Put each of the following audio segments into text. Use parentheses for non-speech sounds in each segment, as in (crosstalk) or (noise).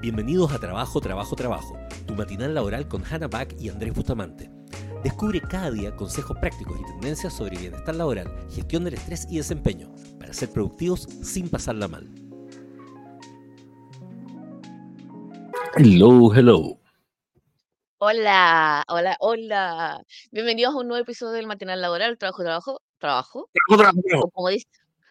Bienvenidos a Trabajo, Trabajo, Trabajo, tu matinal laboral con Hannah Back y Andrés Bustamante. Descubre cada día consejos prácticos y tendencias sobre bienestar laboral, gestión del estrés y desempeño, para ser productivos sin pasarla mal. Hello, hello. Hola, hola, hola. Bienvenidos a un nuevo episodio del Matinal Laboral, Trabajo, Trabajo, Trabajo. Trabajo, trabajo. O como dice,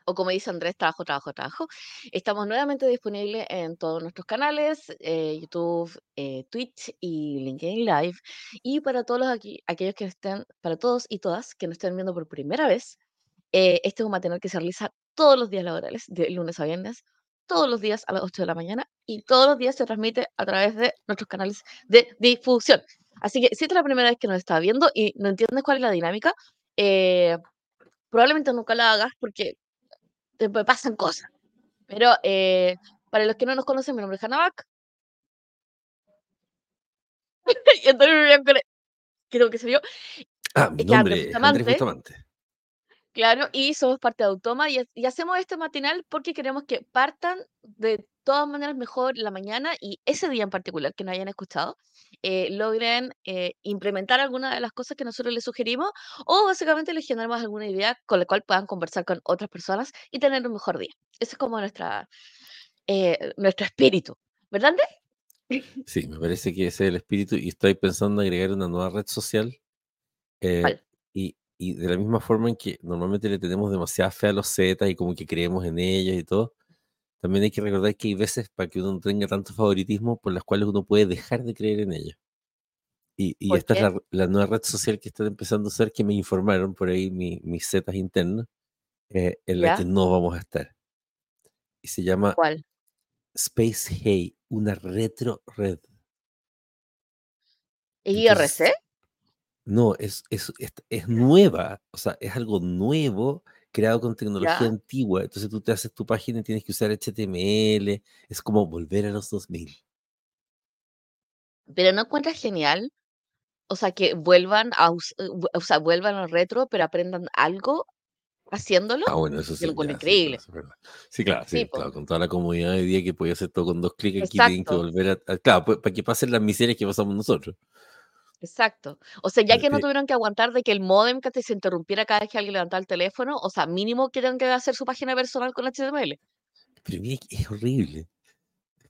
o como dice Andrés, Trabajo, Trabajo, Trabajo. Estamos nuevamente disponibles en todos nuestros canales, eh, YouTube, eh, Twitch y LinkedIn Live. Y para todos los aquí, aquellos que estén, para todos y todas que nos estén viendo por primera vez, eh, este es un matinal que se realiza todos los días laborales, de lunes a viernes, todos los días a las 8 de la mañana y todos los días se transmite a través de nuestros canales de difusión. Así que si esta es la primera vez que nos está viendo y no entiendes cuál es la dinámica, eh, probablemente nunca la hagas porque te pasan cosas. Pero eh, para los que no nos conocen, mi nombre es Hannah (laughs) y entonces creo que se vio. Ah, mi nombre es Andrés Bustamante. Claro, y somos parte de Automa y, y, hacemos este matinal porque queremos que partan de todas maneras mejor la mañana y ese día en particular que no hayan escuchado, eh, logren eh, implementar alguna de las cosas que nosotros les sugerimos o básicamente les generamos alguna idea con la cual puedan conversar con otras personas y tener un mejor día. Ese es como nuestra, eh, nuestro espíritu, ¿verdad? Sí, me parece que ese es el espíritu y estoy pensando en agregar una nueva red social. y, y de la misma forma en que normalmente le tenemos demasiada fe a los Zetas y como que creemos en ellos y todo, también hay que recordar que hay veces para que uno no tenga tanto favoritismo por las cuales uno puede dejar de creer en ellos. Y, y esta es la, nueva red social que están empezando a ser, que me informaron por ahí mis zetas internas, eh, en la que no vamos a estar. Y se llama ¿Cuál? Space Hey, una retro red. ¿IRC? No, es, es, es, nueva, o sea, es algo nuevo creado con tecnología antigua. Entonces tú te haces tu página y tienes que usar HTML. Es como volver a los 2000. Pero no encuentras genial, o sea, que vuelvan a, eh, o sea, vuelvan al retro, pero aprendan algo haciéndolo. Ah, bueno, eso sí. Lo increíble. Sí, claro, sí, claro, con toda la comodidad de día que podía hacer todo con dos clics aquí, tienen que volver a, claro, pues, para que pasen las miserias que pasamos nosotros. Exacto. O sea, ya que no tuvieron que aguantar de que el modem que se interrumpiera cada vez que alguien levantaba el teléfono, o sea, mínimo que tengan que hacer su página personal con HTML. Pero mira, es horrible.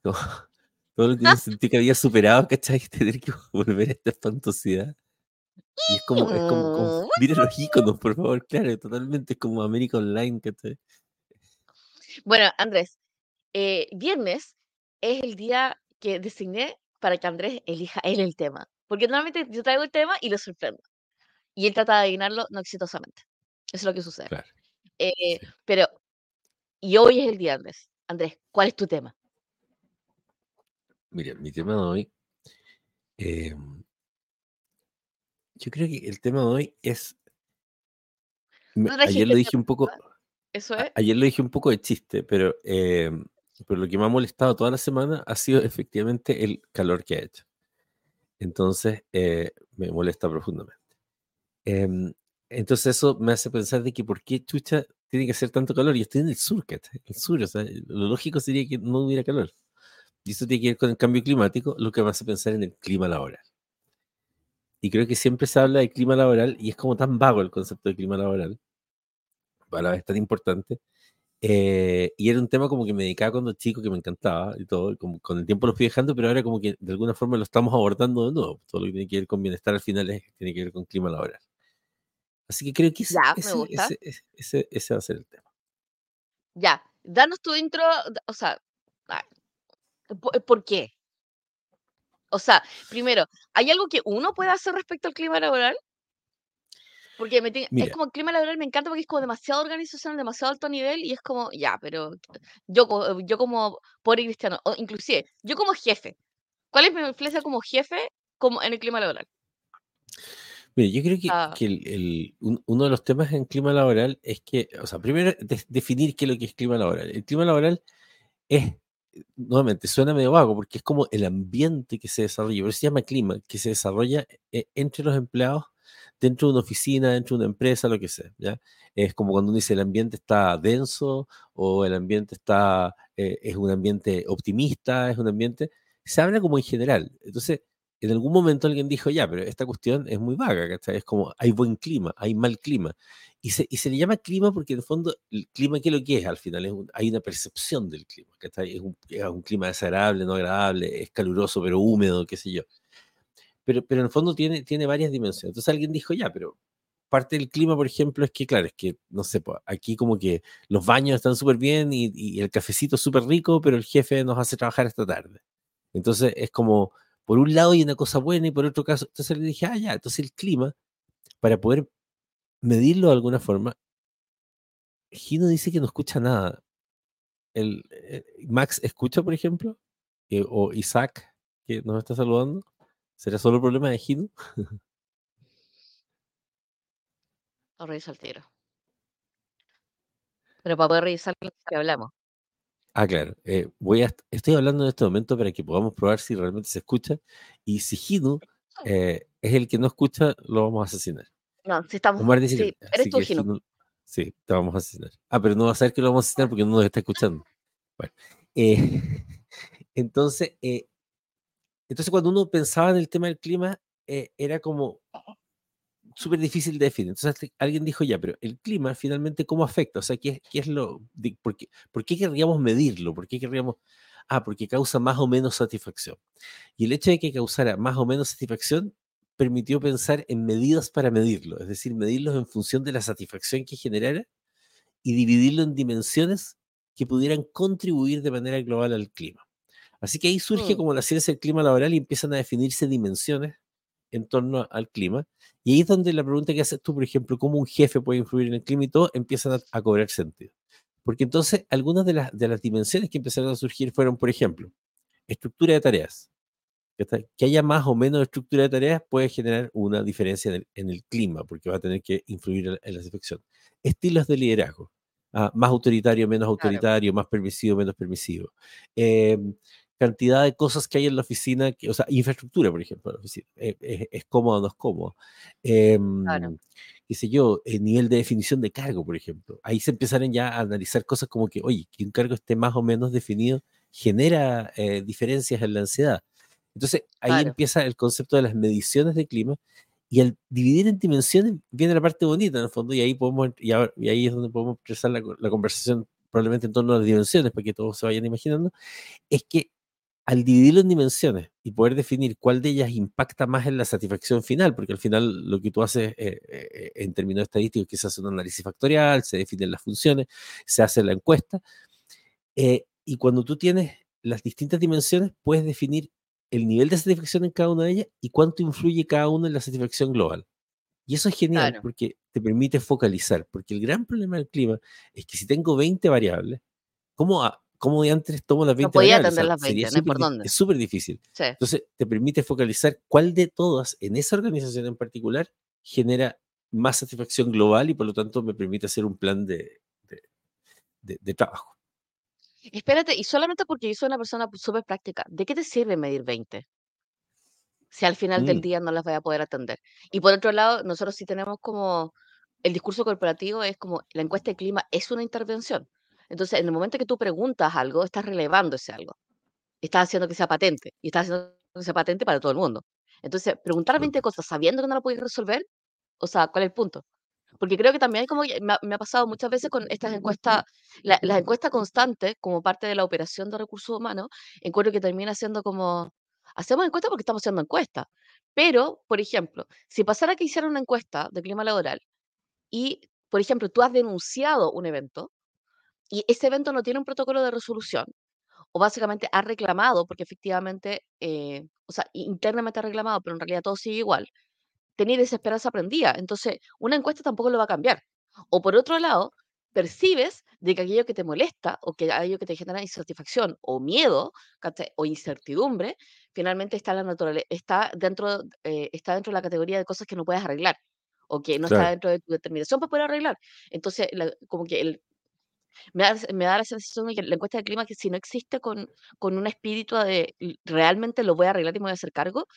(laughs) todo lo que uno sentí que había superado, ¿cachai? (laughs) Tener que volver a esta fantasía. Y es como, es como, (laughs) mira los iconos, por favor, claro, totalmente es como América Online, ¿cachai? Bueno, Andrés, eh, viernes es el día que designé para que Andrés elija él el tema. Porque normalmente yo traigo el tema y lo sorprendo. Y él trata de adivinarlo no exitosamente. Eso es lo que sucede. Eh, pero, y hoy es el día, Andrés. Andrés, ¿cuál es tu tema? Mira, mi tema de hoy. Em, yo creo que el tema de hoy es. ayer lo dije un poco. Eso es. Ayer lo dije un poco de chiste, pero, em, pero lo que me ha molestado toda la semana ha sido efectivamente el calor que ha hecho. Entonces, eh, me molesta profundamente. Em, entonces, eso me hace pensar de que por qué chucha tiene que hacer tanto calor. Y estoy en el sur, En El sur, o sea, lo lógico sería que no hubiera calor. Y eso tiene que ver con el cambio climático, lo que me hace pensar en el clima laboral. Y creo que siempre se habla de clima laboral y es como tan vago el concepto de clima laboral, a la vez tan importante, eh, y era un tema como que me dedicaba cuando chico, que me encantaba y todo, como con el tiempo lo fui dejando, pero ahora como que de alguna forma lo estamos abordando de nuevo. Todo lo que tiene que ver con bienestar al final es, tiene que ver con clima laboral. Así que creo que ese, ese, ese, va a ser el tema. Ya, danos tu intro, o sea, ¿por qué? O sea, primero, ¿hay algo que uno puede hacer respecto al clima laboral? Porque es como el clima laboral me encanta porque es como demasiado organización, demasiado alto nivel y es como, ya, pero yo, yo como pobre cristiano, o inclusive, yo como jefe, ¿cuál es mi influencia como jefe como en el clima laboral? Mira, yo creo que, ah. el, uno de los temas en clima laboral es que, o sea, primero definir qué es lo que es clima laboral. El clima laboral es, nuevamente, suena medio vago porque es como el ambiente que se desarrolla, pero se llama clima, que se desarrolla eh, entre los empleados dentro de una oficina, dentro de una empresa, lo que sea, ¿ya? Es como cuando uno dice el ambiente está denso o el ambiente está, eh, es un ambiente optimista, es un ambiente, se habla como en general. Entonces, en algún momento alguien dijo, ya, pero esta cuestión es muy vaga, ¿cachai? Es como, hay buen clima, hay mal clima. Y se, y se le llama clima porque en el fondo, el clima, ¿qué es lo que es? Al final, es hay una percepción del clima, ¿cachai? Es un, es un clima desagradable, no agradable, es caluroso, pero húmedo, qué sé yo. Pero, pero en el fondo tiene, tiene varias dimensiones. Entonces alguien dijo, ya, pero parte del clima, por ejemplo, es que, claro, es que, no sé, aquí como que los baños están súper bien y, el cafecito súper rico, pero el jefe nos hace trabajar esta tarde. Entonces es como, por un lado hay una cosa buena y por otro caso, entonces le dije, ah, ya, entonces el clima, para poder medirlo de alguna forma, Gino dice que no escucha nada. El, eh, Max escucha, por ejemplo, eh, o Isaac, que nos está saludando. ¿Será solo el problema de Gino? Lo reviso al tiro. Pero para poder revisar lo que hablamos. Ah, claro. Eh, voy a, estoy hablando en este momento para que podamos probar si realmente se escucha. Y si Gino eh, es el que no escucha, lo vamos a asesinar. No, si estamos. Omar dice sí, que- eres tú, que. Gino- sí, te vamos a asesinar. Ah, pero no va a saber que lo vamos a asesinar porque no nos está escuchando. Bueno, eh, (laughs) entonces, eh, entonces cuando uno pensaba en el tema del clima, eh, era como súper difícil de definir. Entonces alguien dijo, ya, pero el clima finalmente, ¿cómo afecta? O sea, ¿qué, qué es lo, por, qué, por qué querríamos medirlo? ¿Por qué querríamos, ah, porque causa más o menos satisfacción? Y el hecho de que causara más o menos satisfacción permitió pensar en medidas para medirlo, es decir, medirlos en función de la satisfacción que generara y dividirlo en dimensiones que pudieran contribuir de manera global al clima. Así que ahí surge Mm. como la ciencia del clima laboral y empiezan a definirse dimensiones en torno al clima. Y ahí es donde la pregunta que haces tú, por ejemplo, cómo un jefe puede influir en el clima y todo, empiezan a, a cobrar sentido. Porque entonces algunas de las, de las dimensiones que empezaron a surgir fueron, por ejemplo, estructura de tareas. Que haya más o menos estructura de tareas puede generar una diferencia en el, en el clima, porque va a tener que influir en, la satisfacción. Estilos de liderazgo. ah, más autoritario, menos autoritario, más permisivo, menos permisivo. Eh, cantidad de cosas que hay en la oficina, que, o sea, infraestructura, por ejemplo, en la oficina. Eh, es, es cómodo o no es cómodo. Eh, Claro. qué sé yo, el nivel de definición de cargo, por ejemplo. Ahí se empezaron ya a analizar cosas como que, oye, que un cargo esté más o menos definido genera eh, diferencias en la ansiedad. Entonces, ahí Claro. empieza el concepto de las mediciones de clima y al dividir en dimensiones viene la parte bonita en el fondo y ahí podemos y, ahora- y ahí es donde podemos expresar la, la conversación probablemente en torno a las dimensiones para que todos se vayan imaginando es que al dividirlo en dimensiones y poder definir cuál de ellas impacta más en la satisfacción final, porque al final lo que tú haces eh, eh, en términos estadísticos es que se hace un análisis factorial, se definen las funciones, se hace la encuesta, eh, y cuando tú tienes las distintas dimensiones, puedes definir el nivel de satisfacción en cada una de ellas y cuánto influye cada una en la satisfacción global. Y eso es genial Claro. porque te permite focalizar, porque el gran problema del clima es que si tengo 20 variables, ¿cómo, a- cómo de antes tomo las 20 No podía? O atender sea, las sería 20, no por dónde. Es súper difícil. Sí. Entonces, te permite focalizar cuál de todas en esa organización en particular genera más satisfacción global y por lo tanto me permite hacer un plan de, de- de- de trabajo. Espérate, y solamente porque yo soy una persona súper práctica, ¿de qué te sirve medir 20? Si al final del Mm, día no las voy a poder atender. Y por otro lado, nosotros sí tenemos como el discurso corporativo es como la encuesta de clima es una intervención. Entonces, en el momento que tú preguntas algo, estás relevando ese algo. Estás haciendo que sea patente y estás haciendo que sea patente para todo el mundo. Entonces, preguntar 20 absolutamente. cosas sabiendo que no lo puedes resolver, o sea, ¿cuál es el punto? Porque creo que también como me ha, me ha pasado muchas veces con estas encuestas, la- las encuestas constantes como parte de la operación de recursos humanos, encuentro que termina siendo como, hacemos encuestas porque estamos haciendo encuestas. Pero, por ejemplo, si pasara que hiciera una encuesta de clima laboral y, por ejemplo, tú has denunciado un evento y ese evento no tiene un protocolo de resolución, o básicamente has reclamado, porque efectivamente, eh, o sea, internamente has reclamado, pero en realidad todo sigue igual, tenés desesperanza prendida. Entonces, una encuesta tampoco lo va a cambiar. O por otro lado, percibes de que aquello que te molesta o que aquello que te genera insatisfacción o miedo o incertidumbre, finalmente está, la naturale- está, dentro, eh, está dentro de la categoría de cosas que no puedes arreglar o que no está Claro, dentro de tu determinación para poder arreglar. Entonces, la- como que el, me, da, me da la sensación de que la encuesta de clima que si no existe con, con un espíritu de "L- realmente lo voy a arreglar y me voy a hacer cargo,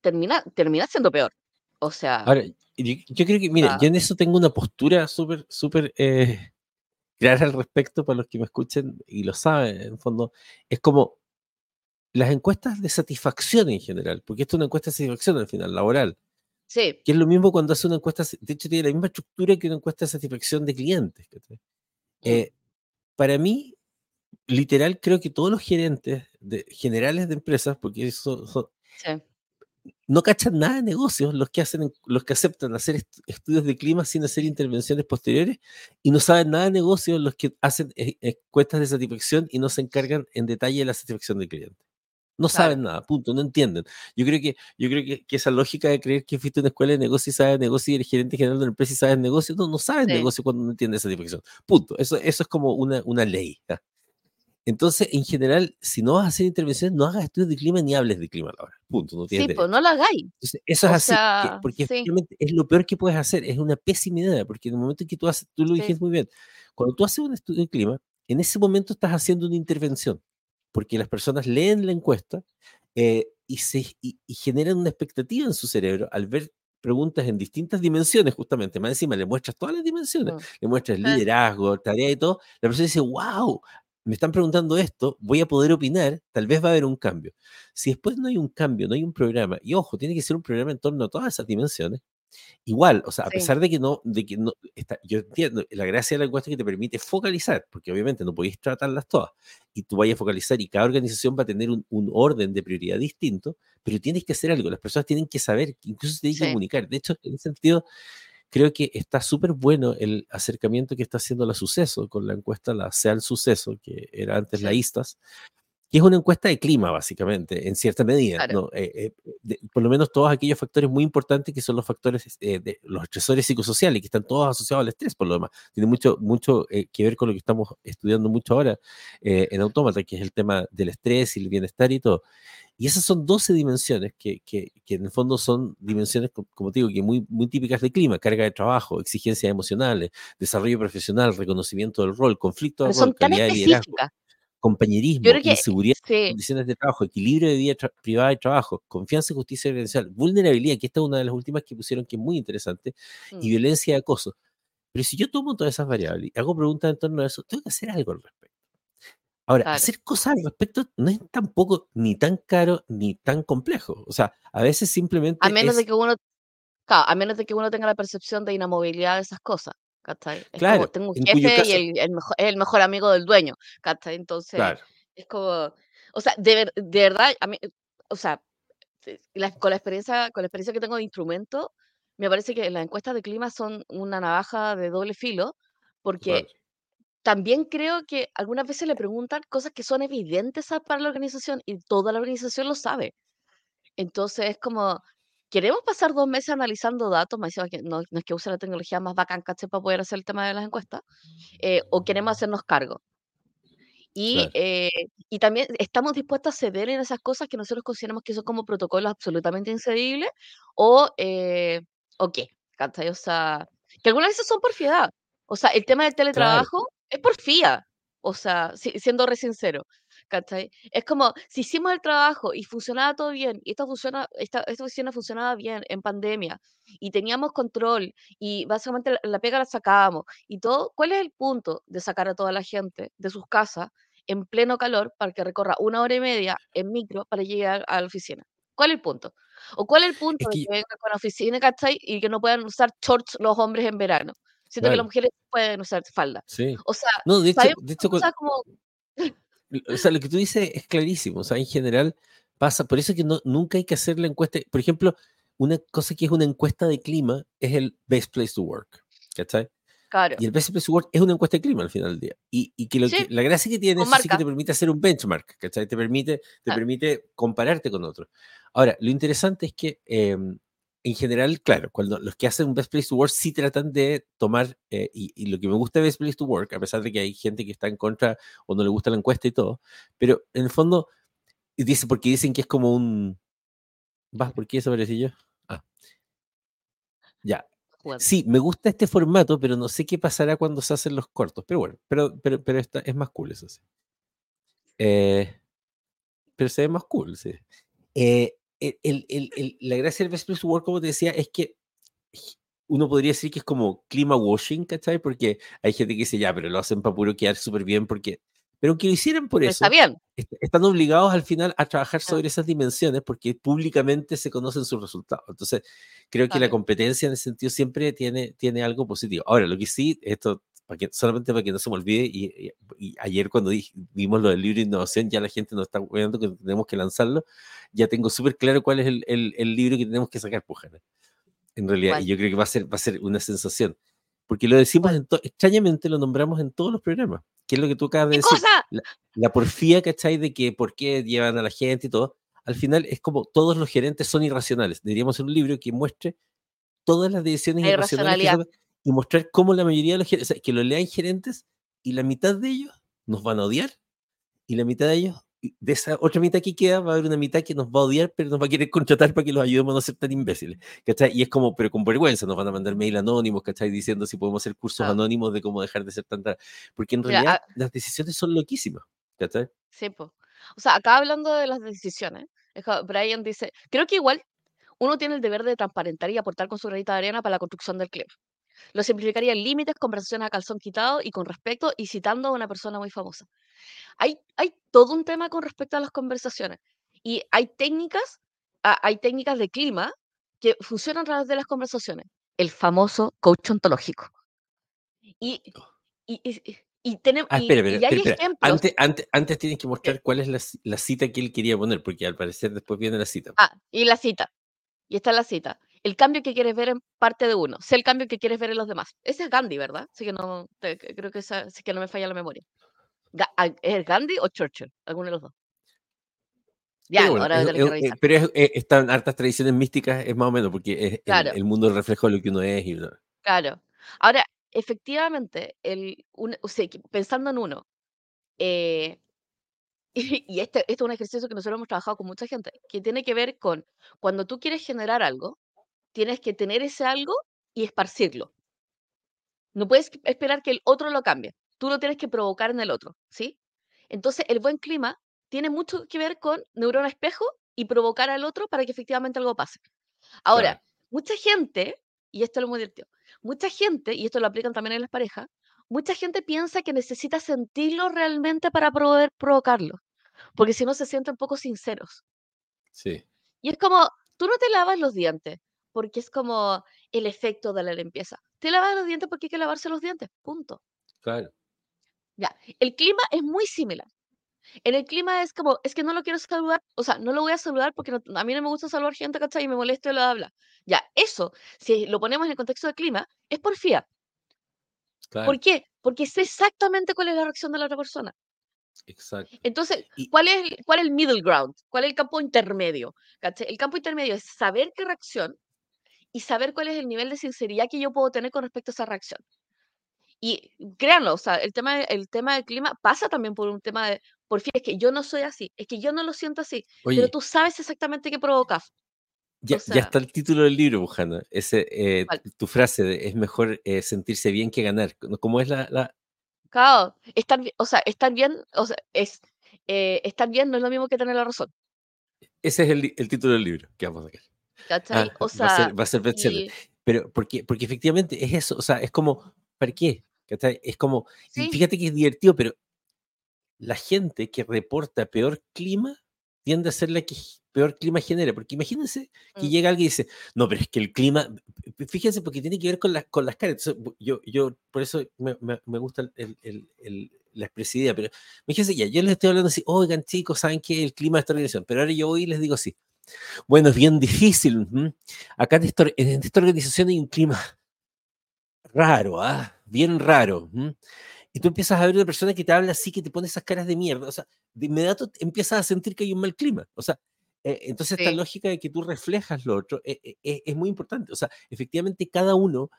termina, termina siendo peor. O sea. Ahora, yo, yo creo que, mire, ah, yo en eso tengo una postura súper, súper eh, (laughs) clara al respecto para los que me escuchen y lo saben, en fondo. Es como las encuestas de satisfacción en general, porque esto es una encuesta de satisfacción al final, laboral. sí, Que es lo mismo cuando hace una encuesta, de hecho tiene la misma estructura que una encuesta de satisfacción de clientes. ¿cachai? Eh, para mí, literal, creo que todos los gerentes de, generales de empresas, porque eso, son- sí, no cachan nada de negocios los que hacen, los que aceptan hacer est- estudios de clima sin hacer intervenciones posteriores y no saben nada de negocios los que hacen eh, encuestas de satisfacción y no se encargan en detalle de la satisfacción del cliente. No saben claro. nada, punto, no entienden. Yo creo que, yo creo que, que esa lógica de creer que fuiste a una escuela de negocio y sabes negocio y eres gerente general de una empresa y sabes negocio, no, no sabes Sí, negocio cuando no entiendes satisfacción. Punto. Eso, eso es como una, una ley. Entonces, en general, si no vas a hacer intervenciones, no hagas estudios de clima ni hables de clima a la hora. Punto, no tienes sí, pues no lo hagáis. Entonces, eso es así, que- porque sí, es lo peor que puedes hacer, es una pésima idea, porque en el momento en que tú haces, tú lo dijiste muy bien, cuando tú haces un estudio de clima, en ese momento estás haciendo una intervención, porque las personas leen la encuesta eh, y, se, y, y generan una expectativa en su cerebro al ver preguntas en distintas dimensiones, justamente, más encima le muestras todas las dimensiones, mm, le muestras liderazgo, tarea y todo, la persona dice, wow, me están preguntando esto, voy a poder opinar, tal vez va a haber un cambio. Si después no hay un cambio, no hay un programa, y ojo, tiene que ser un programa en torno a todas esas dimensiones, igual, o sea, a sí, pesar de que no, de que no, está, yo entiendo, la gracia de la encuesta es que te permite focalizar, porque obviamente no podéis tratarlas todas, y tú vayas a focalizar y cada organización va a tener un, un orden de prioridad distinto, pero tienes que hacer algo, las personas tienen que saber, incluso tienen que sí, comunicar. De hecho, en ese sentido, creo que está súper bueno el acercamiento que está haciendo la Suceso con la encuesta, la SEAL Suceso, que era antes la sí, ISTAS, que es una encuesta de clima, básicamente, en cierta medida, claro. ¿no? Eh, eh, de- por lo menos todos aquellos factores muy importantes que son los factores, eh, de los estresores psicosociales, que están todos asociados al estrés, por lo demás. Tiene mucho, mucho eh, que ver con lo que estamos estudiando mucho ahora eh, en Autómata, que es el tema del estrés y el bienestar y todo. Y esas son 12 dimensiones que, que, que en el fondo son dimensiones, co- como te digo, que muy, muy típicas de clima, carga de trabajo, exigencias emocionales, desarrollo profesional, reconocimiento del rol, conflicto de rol, son tan calidad liderazgo, específicas. Compañerismo, inseguridad sí, condiciones de trabajo, equilibrio de vida privada y trabajo, confianza y justicia organizacional, vulnerabilidad, que esta es una de las últimas que pusieron que es muy interesante, y mm, violencia y acoso. Pero si yo tomo todas esas variables y hago preguntas en torno a eso, tengo que hacer algo al respecto. Ahora, claro. hacer cosas al respecto no es tampoco ni tan caro ni tan complejo. O sea, a veces A simplemente menos de es, que uno, claro, a menos de que uno tenga la percepción de inamovilidad de esas cosas, ¿cachai? Es como, claro, tengo un jefe y caso, el, el mejor, es el mejor amigo del dueño, ¿cachai? Entonces, claro, es como, o sea, de, de verdad, a mí, o sea, eh, la- con la experiencia, con la experiencia que tengo de instrumento, me parece que las encuestas de clima son una navaja de doble filo, porque también creo que algunas veces le preguntan cosas que son evidentes para la organización y toda la organización lo sabe. Entonces es como, queremos pasar 2 meses analizando datos, encima que no no es que use la tecnología más bacán, ¿cachai? Para poder hacer el tema de las encuestas, eh, o queremos hacernos cargo. Y, claro, eh, y también estamos dispuestos a ceder en esas cosas que nosotros consideramos que son como protocolos absolutamente incedibles, o, eh, o qué, ¿cachai? O sea, que algunas veces son porfiedad. O sea, el tema del claro, teletrabajo es porfía, o sea, si- siendo re sincero, ¿cachai? Es como, si hicimos el trabajo y funcionaba todo bien, y esta, funciona, esta, esta oficina funcionaba bien en pandemia, y teníamos control, y básicamente la, la pega la sacábamos, y todo, ¿cuál es el punto de sacar a toda la gente de sus casas en pleno calor para que recorra una hora y media en micro para llegar a la oficina? ¿Cuál es el punto? ¿O cuál es el punto es de que, que vengan con la oficina, ¿cachai? Y que no puedan usar shorts los hombres en verano? Siento que las mujeres pueden usar falda. sí. O sea, No, de hecho, de que hecho, como o sea, lo que tú dices es clarísimo, o sea, en general pasa, por eso que no, nunca hay que hacer la encuesta, por ejemplo, una cosa que es una encuesta de clima es el Best Place to Work, ¿cachai? Claro. Y el Best Place to Work es una encuesta de clima al final del día. Y, y que, lo Sí, que la gracia que tiene eso sí que te permite hacer un benchmark, ¿cachai? Te permite, te permite compararte con otros. Ahora, lo interesante es que eh, en general, claro, cuando los que hacen un Best Place to Work sí tratan de tomar, eh, y, y lo que me gusta de Best Place to Work, a pesar de que hay gente que está en contra o no le gusta la encuesta y todo, pero en el fondo, dice, porque dicen que es como un... ¿Vas? ¿Por qué desaparecí yo? Ah, ya. Sí, me gusta este formato, pero no sé qué pasará cuando se hacen los cortos. Pero bueno, pero, pero, pero esta, es más cool eso sí. Eh, pero se ve más cool, sí. Eh, la gracia del Best Place to Work, como te decía, es que uno podría decir que es como clima washing, ¿cachai? Porque hay gente que dice, ya, pero lo hacen para puro quedar súper bien porque... Pero que lo hicieran por eso, está bien. están obligados al final a trabajar sobre esas dimensiones porque públicamente se conocen sus resultados. Entonces, creo que la competencia en ese sentido siempre tiene, tiene algo positivo. Ahora, lo que sí, esto para que, solamente para que no se me olvide, y, ayer cuando vimos lo del libro de innovación, ya la gente nos está viendo que tenemos que lanzarlo, ya tengo súper claro cuál es el, el, libro que tenemos que sacar, Pujana. En realidad, y yo creo que va a ser, va a ser una sensación. Porque lo decimos, extrañamente lo nombramos en todos los programas. ¿Qué es lo que tú acabas de decir? La, la, porfía, ¿cachai? De que por qué llevan a la gente y todo. Al final es como todos los gerentes son irracionales. Deberíamos ser un libro que muestre todas las decisiones irracionales y mostrar cómo la mayoría de los gerentes, que lo lean gerentes y la mitad de ellos nos van a odiar y la mitad de ellos, de esa otra mitad que queda, va a haber una mitad que nos va a odiar, pero nos va a querer contratar para que los ayudemos a no ser tan imbéciles. ¿cachai? Y es como, pero con vergüenza, nos van a mandar mail anónimos, ¿cachai? Diciendo si podemos hacer cursos anónimos de cómo dejar de ser tan... Porque en realidad las decisiones son loquísimas, ¿cachai? Sí, pues. O sea, acá hablando de las decisiones, Brian dice, creo que igual uno tiene el deber de transparentar y aportar con su granita de arena para la construcción del clima. Lo simplificaría en límites, conversaciones a calzón quitado y con respeto y citando a una persona muy famosa. Hay, hay todo un tema con respecto a las conversaciones y hay técnicas, hay técnicas de clima que funcionan a través de las conversaciones. El famoso coach ontológico. Y, y, y, tenemos, ah, espera, y, hay ejemplos. Antes, antes, antes tienes que mostrar cuál es la, la, cita que él quería poner, porque al parecer después viene la cita. Ah, y la cita. Y está la cita el cambio que quieres ver en parte de uno, sé el cambio que quieres ver en los demás. Ese es Gandhi, ¿verdad? Así que no, creo que, esa, que no me falla la memoria. ¿Es Gandhi o Churchill? Alguno de los dos. Ya, ahora es, que Pero están hartas tradiciones místicas, es más o menos, porque es el, mundo reflejo de lo que uno es. Y Claro. Ahora, efectivamente, el, pensando en uno, eh, (laughs) y, este, este, es un ejercicio que nosotros hemos trabajado con mucha gente, que tiene que ver con cuando tú quieres generar algo, tienes que tener ese algo y esparcirlo. No puedes esperar que el otro lo cambie. Tú lo tienes que provocar en el otro, ¿sí? Entonces, el buen clima tiene mucho que ver con neurona espejo y provocar al otro para que efectivamente algo pase. Ahora, mucha gente, y esto lo muy divertido, mucha gente, y esto lo aplican también en las parejas, mucha gente piensa que necesita sentirlo realmente para poder provocarlo, porque si no se sienten poco sinceros. Sí. Y es como, tú no te lavas los dientes, porque es como el efecto de la limpieza. Te lavas los dientes porque hay que lavarse los dientes, punto. Claro. Ya, el clima es muy similar. En el clima es como, es que no lo quiero saludar, o sea, no lo voy a saludar porque a mí no me gusta saludar gente, ¿cachai? Y me molesta y lo habla. Ya, eso, si lo ponemos en el contexto del clima, es porfía. Claro. ¿Por qué? Porque sé exactamente cuál es la reacción de la otra persona. Exacto. Entonces, ¿cuál, es, ¿cuál es el middle ground? ¿Cuál es el campo intermedio? ¿cachai? El campo intermedio es saber qué reacción y saber cuál es el nivel de sinceridad que yo puedo tener con respecto a esa reacción. Y créanlo, o sea, el tema, el tema del clima pasa también por un tema de, por fin, es que yo no soy así, es que yo no lo siento así, pero tú sabes exactamente qué provocas. Ya, ya, está el título del libro, Bujana. Ese, eh, tu frase de, es mejor eh, sentirse bien que ganar. ¿Cómo es la...? la... Claro, estar, o sea, estar bien, o sea, es, eh, estar bien no es lo mismo que tener la razón. Ese es el, el título del libro que vamos a sacar. ¿Cachai? Ah, o sea, va a ser, va a ser Pero porque, porque efectivamente es eso, o sea, es como, ¿para qué? ¿Cachai? Es como, fíjate que es divertido, pero la gente que reporta peor clima tiende a ser la que peor clima genera, porque imagínense que mm. llega alguien y dice, no, pero es que el clima, fíjense, porque tiene que ver con, con las caras, yo, yo por eso me, me, gusta el, el, el, la expresividad, pero fíjense ya, yo les estoy hablando así, oigan chicos, saben que el clima esta organización, pero ahora yo voy y les digo así, bueno, es bien difícil. Acá en esta, organización hay un clima raro, ¿ah? bien raro. Y tú empiezas a ver una persona que te habla así, que te pone esas caras de mierda. O sea, de inmediato empiezas a sentir que hay un mal clima. O sea, eh, entonces esta lógica de que tú reflejas lo otro eh, eh, es muy importante. O sea, efectivamente cada uno,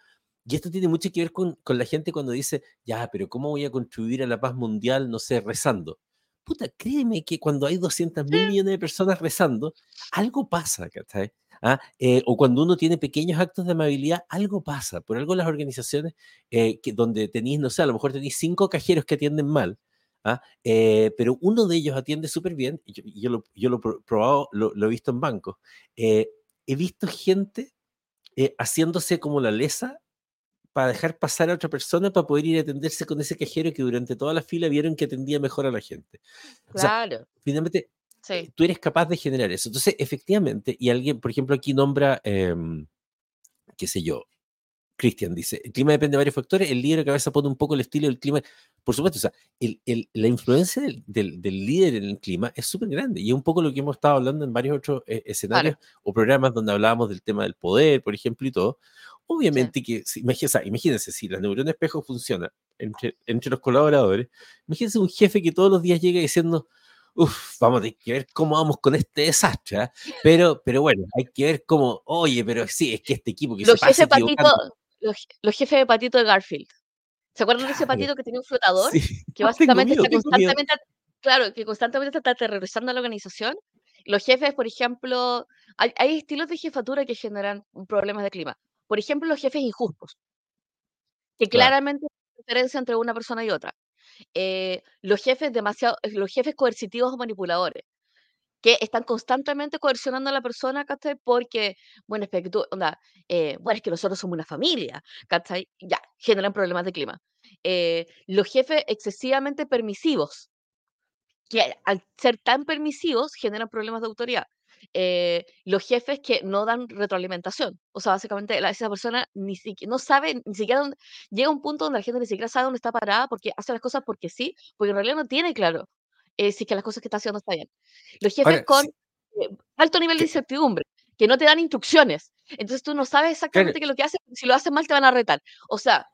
y esto tiene mucho que ver con, con la gente cuando dice, ya, pero ¿cómo voy a contribuir a la paz mundial, no sé, rezando? Puta, créeme que cuando hay 200 mil millones de personas rezando, algo pasa, ¿cachai? ¿Ah? Eh, o cuando uno tiene pequeños actos de amabilidad, algo pasa. Por algo las organizaciones eh, que, donde tenéis, no sé, a lo mejor tenéis cinco cajeros que atienden mal, ¿ah? Eh, pero uno de ellos atiende súper bien, y yo, lo, yo lo he probado, lo, he visto en bancos. Eh, he visto gente eh, haciéndose como la lesa para dejar pasar a otra persona para poder ir a atenderse con ese cajero que durante toda la fila vieron que atendía mejor a la gente. Claro. finalmente, tú eres capaz de generar eso. Entonces, efectivamente, y alguien, por ejemplo, aquí nombra, em, qué sé yo, Cristian dice, el clima depende de varios factores, el líder a cabeza pone un poco el estilo del clima. Por supuesto, o sea, la influencia del, líder en el clima es súper grande y es un poco lo que hemos estado hablando en varios otros eh, escenarios o programas donde hablábamos del tema del poder, por ejemplo, y todo. Obviamente que, imagínense, si la neurona espejo funciona entre, entre los colaboradores, imagínense un jefe que todos los días llega diciendo, Uf, vamos a tener que ver cómo vamos con este desastre, ¿ah? pero, pero bueno, hay que ver cómo, oye, pero sí, es que este equipo que se pasa los, jefes de patito de Garfield. ¿Se acuerdan de ese patito que tenía un flotador? (laughs) Que básicamente está constantemente, claro, que constantemente está aterrorizando a la organización. Los jefes, por ejemplo, hay, estilos de jefatura que generan problemas de clima. Por ejemplo, los jefes injustos, que claramente hay diferencia entre una persona y otra. Eh, los jefes demasiado, los jefes coercitivos o manipuladores que están constantemente coercionando a la persona, ¿cachai? Porque, bueno, es que tú, onda, eh, bueno, es que nosotros somos una familia, ¿cachai? Ya, generan problemas de clima. Eh, los jefes excesivamente permisivos, que al ser tan permisivos generan problemas de autoridad. Eh, los jefes que no dan retroalimentación. O sea, básicamente esa persona ni siquiera, no sabe, ni siquiera dónde, llega a un punto donde la gente ni siquiera sabe dónde está parada porque hace las cosas porque sí, porque en realidad no tiene claro eh, si que las cosas que está haciendo está bien. Los jefes con eh, alto nivel de incertidumbre, que no te dan instrucciones. Entonces tú no sabes exactamente qué es lo que hacen, si lo hacen mal te van a retar. O sea...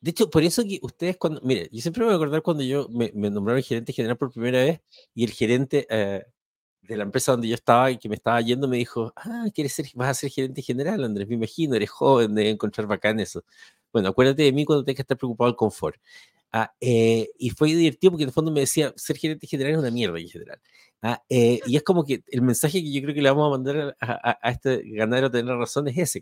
De hecho, por eso que ustedes cuando, mire, yo siempre me voy a acordar cuando yo me, nombraron gerente general por primera vez y el gerente eh, de la empresa donde yo estaba y que me estaba yendo me dijo, ah, ¿quieres ser, vas a ser gerente general, Andrés? Me imagino, eres joven, de encontrar bacán eso. Bueno, acuérdate de mí cuando tengas que estar preocupado del confort. Ah, eh, y fue divertido porque en el fondo me decía, ser gerente general es una mierda en general. Ah, eh, y es como que el mensaje que yo creo que le vamos a mandar a, este ganadero a tener razón es ese,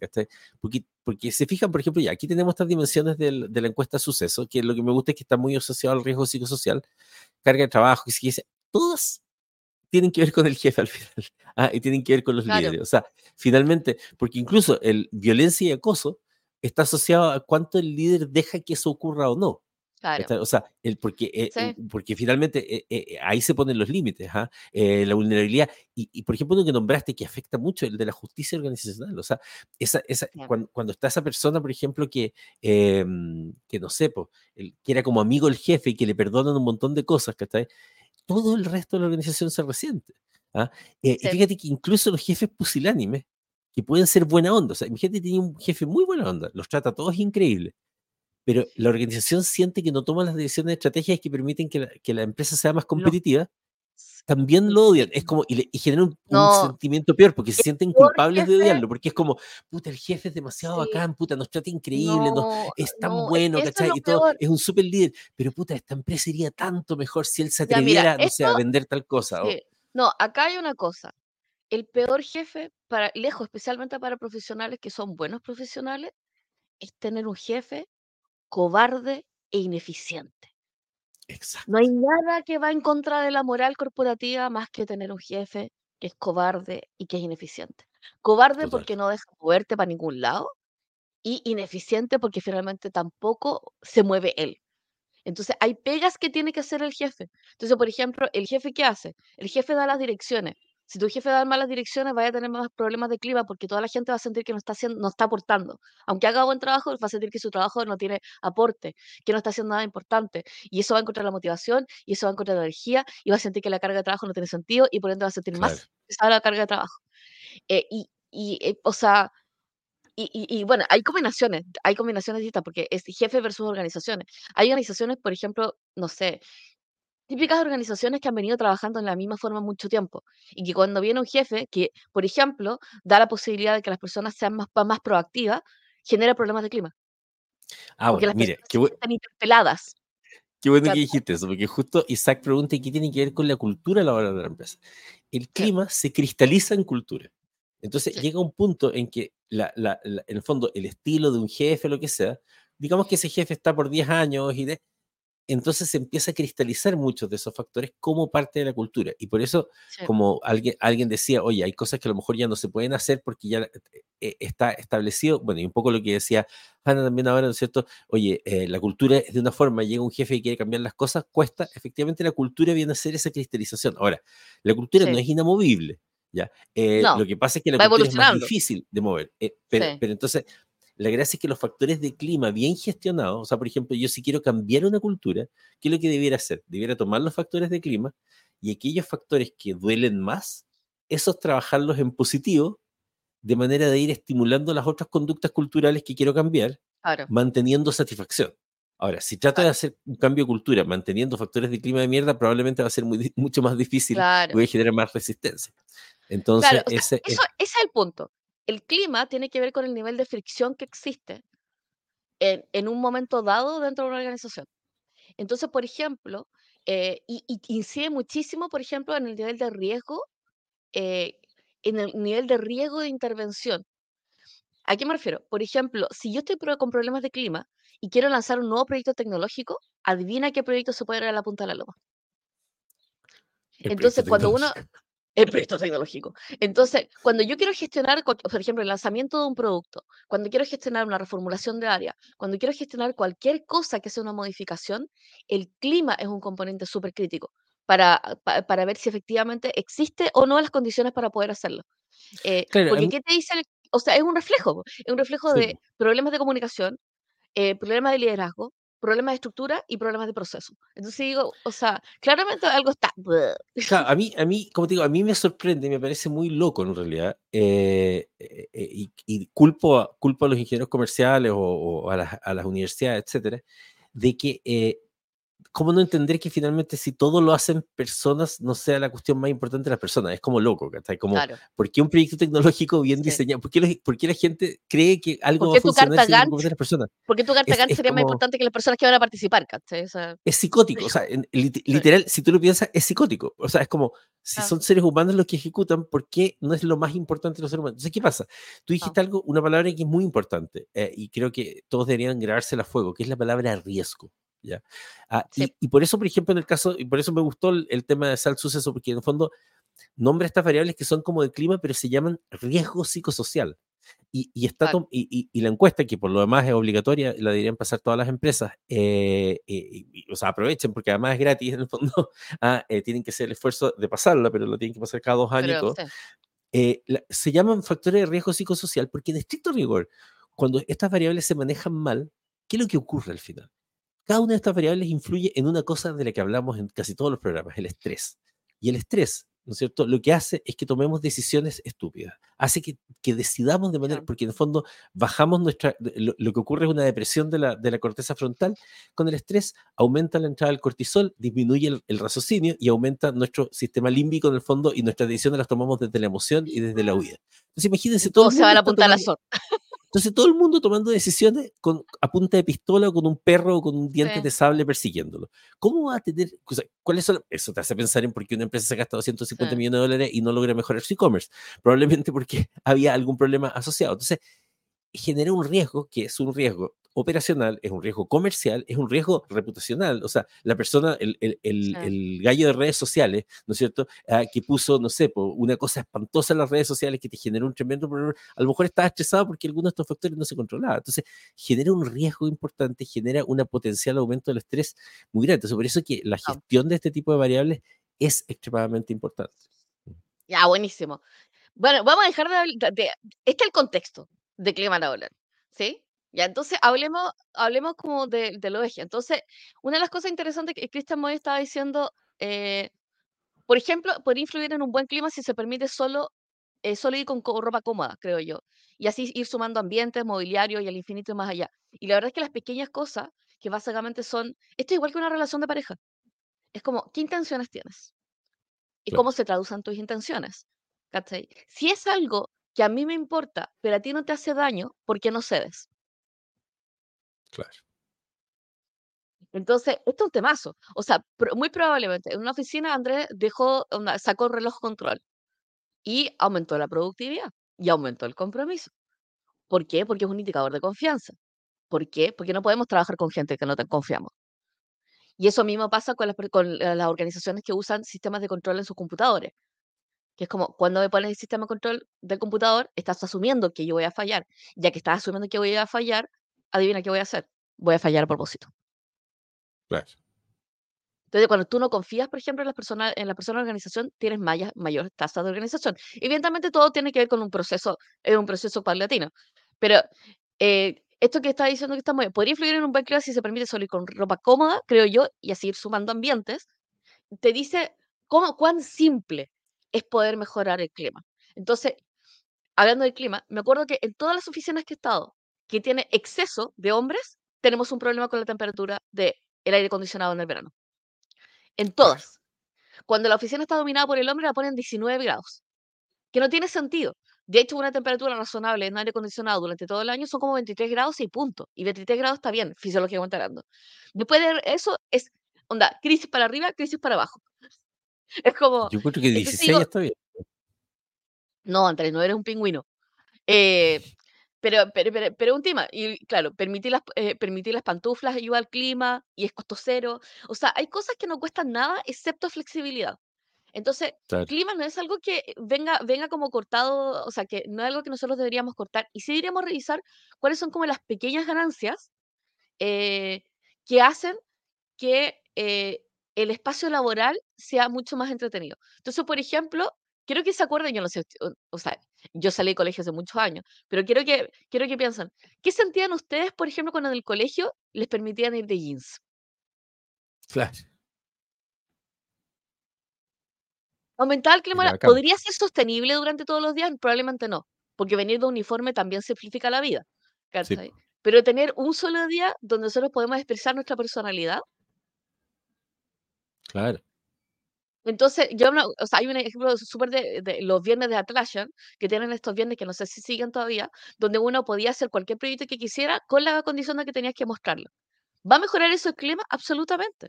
Porque, porque se fijan, por ejemplo, ya aquí tenemos estas dimensiones del, de la encuesta suceso, que lo que me gusta es que está muy asociado al riesgo psicosocial, carga de trabajo, y si todas tienen que ver con el jefe al final, (laughs) ah, y tienen que ver con los líderes. O sea, finalmente, porque incluso el violencia y acoso está asociado a cuánto el líder deja que eso ocurra o no. O sea, el, porque, eh, porque finalmente eh, eh, ahí se ponen los límites, ¿ah? la vulnerabilidad. Y, por ejemplo, uno que nombraste que afecta mucho, el de la justicia organizacional. O sea, esa, esa, cuando, está esa persona, por ejemplo, que, em, que no sé, el, que era como amigo del jefe y que le perdonan un montón de cosas, ¿cachai? Todo el resto de la organización se resiente. ¿ah? Y fíjate que incluso los jefes pusilánimes, que pueden ser buena onda, o sea, mi gente tiene un jefe muy buena onda, los trata a todos increíbles pero la organización siente que no toma las decisiones estratégicas que permiten que la, que la empresa sea más competitiva, también lo odian. Es como, y, le, genera un, sentimiento peor, porque se sienten culpables de odiarlo, porque es como, puta, el jefe es demasiado bacán, puta, nos trata increíble, no, es tan bueno, ¿cachai? y todo, es un súper líder, pero puta, esta empresa iría tanto mejor si él se atreviera, no sé, a vender tal cosa. No, acá hay una cosa. El peor jefe, para lejos, especialmente para profesionales que son buenos profesionales, es tener un jefe cobarde e ineficiente. No hay nada que va en contra de la moral corporativa más que tener un jefe que es cobarde y que es ineficiente. Cobarde porque no deja moverte para ningún lado y ineficiente porque finalmente tampoco se mueve él. Entonces hay pegas que tiene que hacer el jefe. Entonces, por ejemplo, el jefe ¿qué hace? El jefe da las direcciones, si tu jefe da malas direcciones, vaya a tener más problemas de clima porque toda la gente va a sentir que no está, haciendo, no está aportando. Aunque haga buen trabajo, va a sentir que su trabajo no tiene aporte, que no está haciendo nada importante. Y eso va a encontrar la motivación, y eso va a encontrar la energía, y va a sentir que la carga de trabajo no tiene sentido, y por ende va a sentir más pesada la carga de trabajo. Eh, y, y eh, o sea, y, y, bueno, hay combinaciones, hay combinaciones distintas, porque es jefe versus organizaciones. Hay organizaciones, por ejemplo, no sé, típicas organizaciones que han venido trabajando en la misma forma mucho tiempo y que cuando viene un jefe que, por ejemplo, da la posibilidad de que las personas sean más, más proactivas, genera problemas de clima. Ah, bueno, mire, qué están interpeladas. Qué bueno que dijiste eso, porque justo Isaac pregunta qué tiene que ver con la cultura laboral de la empresa. El clima se cristaliza en cultura. Entonces llega un punto en que, la, la, en el fondo, el estilo de un jefe, lo que sea, digamos que ese jefe está por 10 años y de, entonces se empieza a cristalizar muchos de esos factores como parte de la cultura. Y por eso, Sí. como alguien, alguien decía, oye, hay cosas que a lo mejor ya no se pueden hacer porque ya eh, está establecido, bueno, y un poco lo que decía Hanna también ahora, ¿no es cierto? Oye, eh, la cultura es de una forma, llega un jefe y quiere cambiar las cosas, cuesta, efectivamente la cultura viene a ser esa cristalización. Ahora, la cultura no Sí. es inamovible, ¿ya? Eh, No, lo que pasa es que la cultura es más difícil de mover, eh, pero, Sí. pero entonces la gracia es que los factores de clima bien gestionados, o sea, por ejemplo, yo si quiero cambiar una cultura, ¿qué es lo que debiera hacer? Debiera tomar los factores de clima y aquellos factores que duelen más, esos trabajarlos en positivo, de manera de ir estimulando las otras conductas culturales que quiero cambiar, Claro. manteniendo satisfacción. Ahora, si trato de Claro. hacer un cambio de cultura manteniendo factores de clima de mierda, probablemente va a ser muy, mucho más difícil, Claro. voy a generar más resistencia. Entonces, Claro, o sea, ese es eso ese es el punto. El clima tiene que ver con el nivel de fricción que existe en en un momento dado dentro de una organización. Entonces, por ejemplo, eh, y y incide muchísimo, por ejemplo, en el nivel de riesgo, eh, en el nivel de riesgo de intervención. ¿A qué me refiero? Por ejemplo, si yo estoy con problemas de clima y quiero lanzar un nuevo proyecto tecnológico, adivina qué proyecto se puede ir a la punta de la loma. el Entonces, cuando uno. El proyecto tecnológico. Entonces, cuando yo quiero gestionar, por ejemplo, el lanzamiento de un producto, cuando quiero gestionar una reformulación de área, cuando quiero gestionar cualquier cosa que sea una modificación, el clima es un componente súper crítico para, pa- para ver si efectivamente existe o no las condiciones para poder hacerlo. Eh, Claro, porque, ¿qué te dice? el- o sea, es un reflejo, es un reflejo Sí, de problemas de comunicación, eh, problemas de liderazgo, problemas de estructura y problemas de proceso. Entonces digo, o sea, claramente algo está... Claro, a (laughs) mí, a mí, como te digo, a mí me sorprende, me parece muy loco en realidad, eh, eh, eh, y, y culpo, a, culpo a los ingenieros comerciales o, o a, las, a las universidades, etcétera, de que, eh, ¿cómo no entender que finalmente si todo lo hacen personas no sea la cuestión más importante de las personas? Es como loco, ¿cachai? Como, Claro. ¿por qué un proyecto tecnológico bien Sí. diseñado? ¿Por qué, los- por qué la gente cree que algo va a funcionar si Gantt compete las personas? ¿Por qué tu carta Gantt sería más como- importante que las personas que van a participar, ¿cachai? O sea, es psicótico, o sea, en- lit- literal, si tú lo piensas, es psicótico. O sea, es como, si Ah. son seres humanos los que ejecutan, ¿por qué no es lo más importante de los seres humanos? Entonces, ¿qué pasa? Tú dijiste algo, una palabra que es muy importante, eh, y creo que todos deberían grabársela a fuego, que es la palabra riesgo. ¿Ya? Ah, y- Sí. y, por eso, por ejemplo, en el caso, y por eso me gustó el, el tema de sal suceso, porque en el fondo nombra estas variables que son como de clima, pero se llaman riesgo psicosocial. Y, y está Claro. y, y- y la encuesta, que por lo demás es obligatoria, la deberían pasar todas las empresas, eh, eh, y- y- o sea, aprovechen porque además es gratis en el fondo, (laughs) ah, eh, tienen que hacer el esfuerzo de pasarla, pero lo tienen que pasar cada dos años y pero sí, Eh, la- se llaman factores de riesgo psicosocial porque en estricto rigor, cuando estas variables se manejan mal, ¿qué es lo que ocurre al final? Cada una de estas variables influye en una cosa de la que hablamos en casi todos los programas, el estrés. Y el estrés, ¿no es cierto? Lo que hace es que tomemos decisiones estúpidas. Hace que, que decidamos de manera, porque en el fondo bajamos nuestra, lo, lo que ocurre es una depresión de la, de la corteza frontal. Con el estrés aumenta la entrada del cortisol, disminuye el, el raciocinio y aumenta nuestro sistema límbico en el fondo y nuestras decisiones las tomamos desde la emoción y desde la huida. Entonces imagínense todo se va a punta de la zona. Entonces todo el mundo tomando decisiones con, a punta de pistola o con un perro o con un diente Sí. de sable persiguiéndolo. ¿Cómo va a tener, o sea, cuáles son? Eso te hace pensar en por qué una empresa se gasta 250 Sí. millones de dólares y no logra mejorar su e-commerce. Probablemente porque (laughs) había algún problema asociado. Entonces, genera un riesgo que es un riesgo operacional, es un riesgo comercial, es un riesgo reputacional. O sea, la persona, el, el- el- Sí. el gallo de redes sociales, ¿no es cierto? Ah, que puso, no sé, una cosa espantosa en las redes sociales que te generó un tremendo problema. A lo mejor estaba estresado porque algunos de estos factores no se controlaban. Entonces, genera un riesgo importante, genera un potencial aumento del estrés muy grande. Entonces, por eso que la gestión de este tipo de variables es extremadamente importante. Ya, buenísimo. Bueno, vamos a dejar de, de, de- este es el contexto de clima laboral, ¿sí? Ya, entonces hablemos, hablemos como de, de los ejes. Entonces, una de las cosas interesantes que Christian Moy estaba diciendo, eh, por ejemplo, podría influir en un buen clima si se permite solo, eh, solo ir con, co- ropa cómoda, creo yo. Y así ir sumando ambientes, mobiliario y al infinito y más allá. Y la verdad es que las pequeñas cosas, que básicamente son, esto es igual que una relación de pareja. Es como, ¿qué intenciones tienes? y Claro. cómo se traducen tus intenciones. ¿cachai? Si es algo que a mí me importa, pero a ti no te hace daño, ¿por qué no cedes? Claro. Entonces, esto es un temazo. O sea, muy probablemente en una oficina Andrés dejó, sacó el reloj control y aumentó la productividad y aumentó el compromiso. ¿Por qué? Porque es un indicador de confianza. ¿Por qué? Porque no podemos trabajar con gente que no te confiamos. Y eso mismo pasa con las, con las organizaciones que usan sistemas de control en sus computadores. Que es como, cuando me pones el sistema de control del computador, estás asumiendo que yo voy a fallar. Ya que estás asumiendo que voy a fallar, adivina qué voy a hacer. Voy a fallar a propósito. Claro. Entonces, cuando tú no confías, por ejemplo, en las personas, en la persona de organización, tienes mayor, mayor tasa de organización. Evidentemente, todo tiene que ver con un proceso, es un proceso paulatino. Pero eh, esto que está diciendo que está muy podría influir en un buen clima si se permite salir con ropa cómoda, creo yo, y así ir sumando ambientes. Te dice cómo, cuán simple es poder mejorar el clima. Entonces, hablando del clima, me acuerdo que en todas las oficinas que he estado, que tiene exceso de hombres, tenemos un problema con la temperatura del aire acondicionado en el verano. En todas. Cuando la oficina está dominada por el hombre, la ponen 19 grados. Que no tiene sentido. De hecho, una temperatura razonable en aire acondicionado durante todo el año son como 23 grados y punto. Y 23 grados está bien, fisiológicamente hablando. Después de eso, es, onda, crisis para arriba, crisis para abajo. (laughs) Es como... Yo creo que 16 está bien. No, Andrés, no eres un pingüino. Eh, pero, pero, pero, un tema, y claro, permitir las, eh, permitir las pantuflas ayuda al clima y es costo cero. O sea, hay cosas que no cuestan nada excepto flexibilidad. Entonces, el clima no es algo que venga, venga como cortado, o sea, que no es algo que nosotros deberíamos cortar. Y sí deberíamos revisar cuáles son como las pequeñas ganancias eh, que hacen que eh, el espacio laboral sea mucho más entretenido. Entonces, por ejemplo, quiero que se acuerden, yo no sé, o sea, yo salí de colegio hace muchos años, pero quiero que, quiero que piensen, ¿qué sentían ustedes, por ejemplo, cuando en el colegio les permitían ir de jeans? Claro. Aumentar el clima, ¿podría ser sostenible durante todos los días? Probablemente no, porque venir de uniforme también simplifica la vida. Pero tener un solo día donde nosotros podemos expresar nuestra personalidad. Claro. Entonces, yo, o sea, hay un ejemplo súper de, los viernes de Atlassian, que tienen estos viernes que no sé si siguen todavía, donde uno podía hacer cualquier proyecto que quisiera con la condición de que tenías que mostrarlo. ¿Va a mejorar eso el clima? Absolutamente.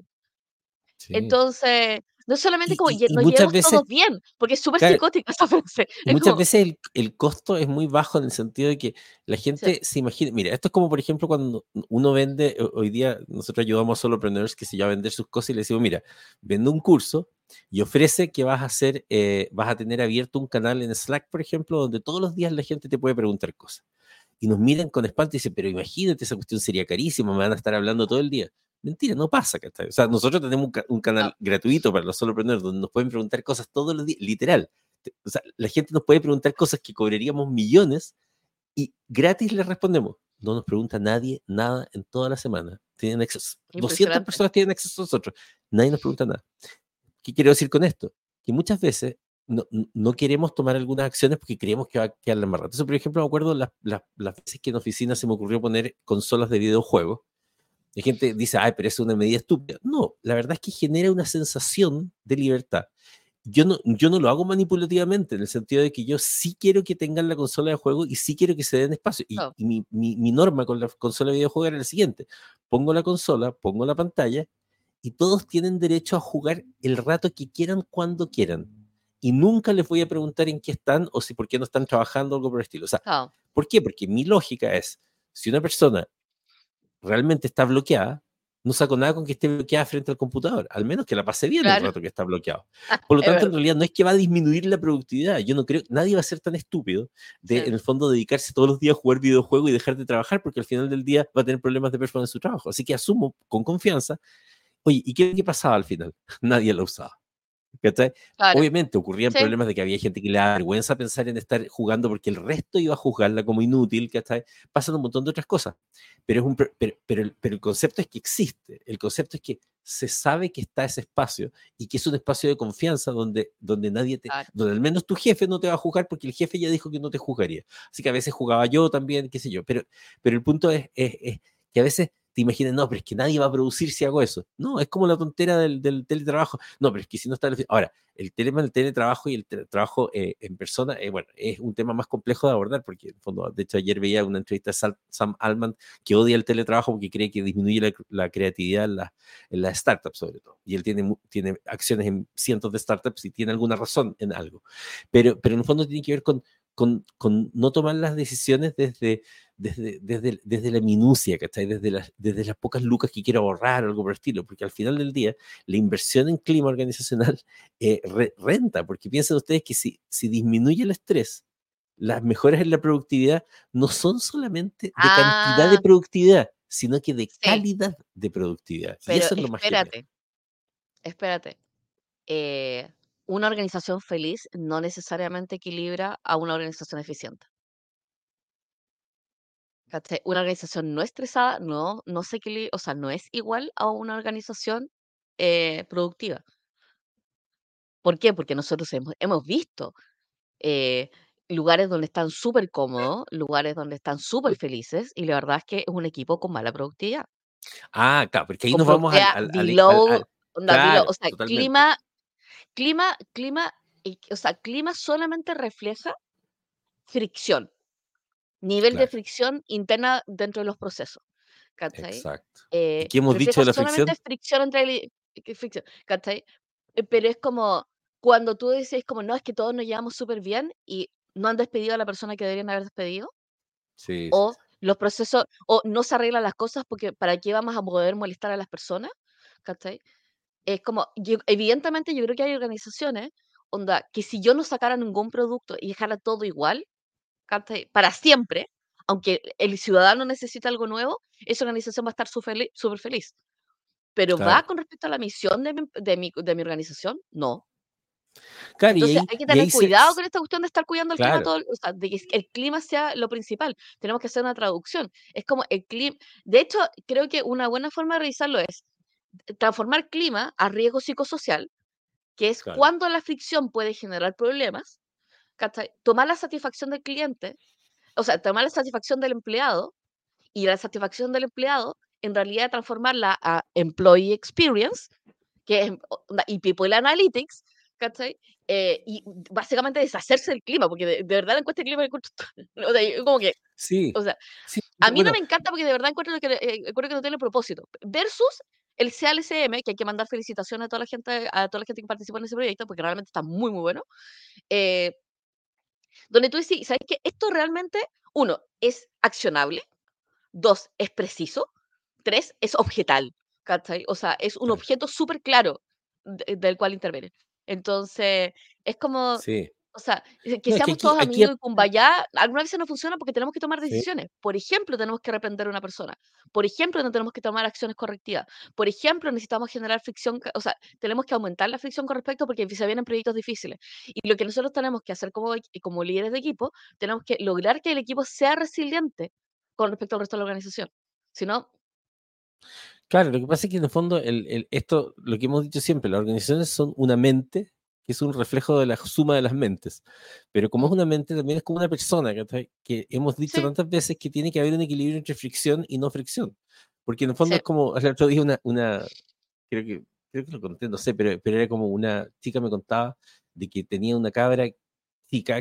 Entonces, no solamente como y, nos llevamos todos bien, porque es súper psicótico (laughs) esa frase. muchas veces el, costo es muy bajo en el sentido de que la gente se imagina, mira, esto es como por ejemplo cuando uno vende, hoy día nosotros ayudamos a solopreneurs que se ya a vender sus cosas y le decimos, mira, vende un curso y ofrece que vas a hacer, eh, vas a tener abierto un canal en Slack, por ejemplo, donde todos los días la gente te puede preguntar cosas. Y nos miran con espanto y dicen, pero imagínate, esa cuestión sería carísima, me van a estar hablando todo el día. Mentira, no pasa, O sea, nosotros tenemos un, canal gratuito para los solopreneurs donde nos pueden preguntar cosas todos los días, literal. O sea, la gente nos puede preguntar cosas que cobraríamos millones y gratis les respondemos. No nos pregunta nadie nada en toda la semana. Tienen acceso. 200 personas tienen acceso a nosotros. Nadie nos pregunta nada. ¿Qué quiero decir con esto? Que muchas veces no, no, queremos tomar algunas acciones porque creemos que va a quedar la embarrada. Entonces, por ejemplo, me acuerdo las, las, las, veces que en oficina se me ocurrió poner consolas de videojuegos la gente dice, ay, pero es una medida estúpida. No, la verdad es que genera una sensación de libertad. Yo no, yo no lo hago manipulativamente, en el sentido de que yo sí quiero que tengan la consola de juego y sí quiero que se den espacio. Y, mi, mi, norma con la consola de videojuego era la siguiente. Pongo la consola, pongo la pantalla y todos tienen derecho a jugar el rato que quieran cuando quieran. Y nunca les voy a preguntar en qué están o si por qué no están trabajando o algo por el estilo. O sea, ¿por qué? Porque mi lógica es, si una persona realmente está bloqueada, no saco nada con que esté bloqueada frente al computador, al menos que la pase bien el rato que está bloqueado. Por lo tanto, en realidad no es que va a disminuir la productividad. Yo no creo, nadie va a ser tan estúpido de, en el fondo, dedicarse todos los días a jugar videojuegos y dejar de trabajar, porque al final del día va a tener problemas de performance en su trabajo. Así que asumo con confianza, oye, ¿y qué, qué pasaba al final? (laughs) Nadie lo usaba. Obviamente ocurrían problemas de que había gente que le da vergüenza pensar en estar jugando porque el resto iba a juzgarla como inútil, ¿cachai? Pasan un montón de otras cosas. Pero, es un, pero, pero, el, concepto es que existe, el concepto es que se sabe que está ese espacio y que es un espacio de confianza donde, donde nadie te, donde al menos tu jefe no te va a juzgar porque el jefe ya dijo que no te juzgaría. Así que a veces jugaba yo también, qué sé yo, pero, pero el punto es, es, es que a veces te imaginas, no, pero es que nadie va a producir si hago eso. No, es como la tontera del, teletrabajo. No, pero es que si no está... Ahora, el tema del teletrabajo y el trabajo eh, en persona, eh, bueno, es un tema más complejo de abordar, porque en fondo, de hecho, ayer veía una entrevista de Sam Altman que odia el teletrabajo porque cree que disminuye la, creatividad en, la, las startups, sobre todo. Y él tiene, tiene acciones en cientos de startups y tiene alguna razón en algo. Pero, pero en el fondo tiene que ver con con, no tomar las decisiones desde, desde, desde, desde la minucia, ¿cachai? Desde las, desde las pocas lucas que quiero ahorrar o algo por el estilo, porque al final del día la inversión en clima organizacional (laughs) eh, renta, porque piensen ustedes que si, si disminuye el estrés, las mejoras en la productividad no son solamente de cantidad de ah. productividad, sino que de calidad de productividad. y eso es lo espérate, espérate. Eh, una organización feliz no necesariamente equilibra a una organización eficiente. Una organización no estresada no, no se equilibra, o sea, no es igual a una organización eh, productiva. ¿Por qué? Porque nosotros hemos, hemos visto eh, lugares donde están súper cómodos, lugares donde están súper felices, y la verdad es que es un equipo con mala productividad. Ah, claro, porque ahí nos vamos al, o sea, clima, clima, clima, o sea, clima solamente refleja fricción, nivel de fricción interna dentro de los procesos. Exacto. Eh, ¿Qué hemos dicho de la fricción? fricción entre fricción, eh, Pero es como cuando tú dices como no es que todos nos llevamos súper bien y no han despedido a la persona que deberían haber despedido. Sí, o los procesos, o no se arreglan las cosas porque para qué vamos a poder molestar a las personas. ¿Cachai? Es como, evidentemente yo creo que hay organizaciones onda, que si yo no sacara ningún producto y dejara todo igual. Para siempre, aunque el ciudadano necesita algo nuevo, esa organización va a estar súper feliz. Pero ¿va con respecto a la misión de mi, de mi, de mi organización? No. Entonces hay que tener cuidado con esta cuestión de estar cuidando el clima, todo, o sea, de que el clima sea lo principal. Tenemos que hacer una traducción. Es como el clima. De hecho, creo que una buena forma de revisarlo es transformar clima a riesgo psicosocial, que es cuando la fricción puede generar problemas, tomar la satisfacción del cliente, o sea, tomar la satisfacción del empleado y la satisfacción del empleado en realidad transformarla a employee experience, que es y people analytics, ¿cachai? Eh, y básicamente deshacerse del clima, porque de, verdad la encuesta de clima, (laughs) o sea, como que, sí, o sea, a mí no me encanta porque de verdad encuentro que, eh, que no tiene propósito, versus el CLCM, que hay que mandar felicitaciones a toda la gente, a toda la gente que participó en ese proyecto, porque realmente está muy, muy bueno, eh, donde tú dices, ¿sabes qué? Esto realmente, uno, es accionable, dos, es preciso, tres, es objetal, ¿cachai? O sea, es un objeto súper claro del cual interviene. Entonces, es como, o sea, eh, que seamos todos amigos y cumbaya, alguna vez no funciona porque tenemos que tomar decisiones. Por ejemplo, tenemos que arrepentir a una persona. Por ejemplo, no tenemos que tomar acciones correctivas. Por ejemplo, necesitamos generar fricción, o sea, tenemos que aumentar la fricción con respecto porque se vienen proyectos difíciles. Y lo que nosotros tenemos que hacer como, como líderes de equipo, tenemos que lograr que el equipo sea resiliente con respecto al resto de la organización. Si no, Claro, lo que pasa es que en el fondo, el, esto, lo que hemos dicho siempre, las organizaciones son una mente que es un reflejo de la suma de las mentes. Pero como es una mente, también es como una persona, que hemos dicho tantas veces que tiene que haber un equilibrio entre fricción y no fricción. Porque en el fondo es como, el otro día una, una creo que, creo que lo conté, no sé, pero, pero era como una chica me contaba de que tenía una cabra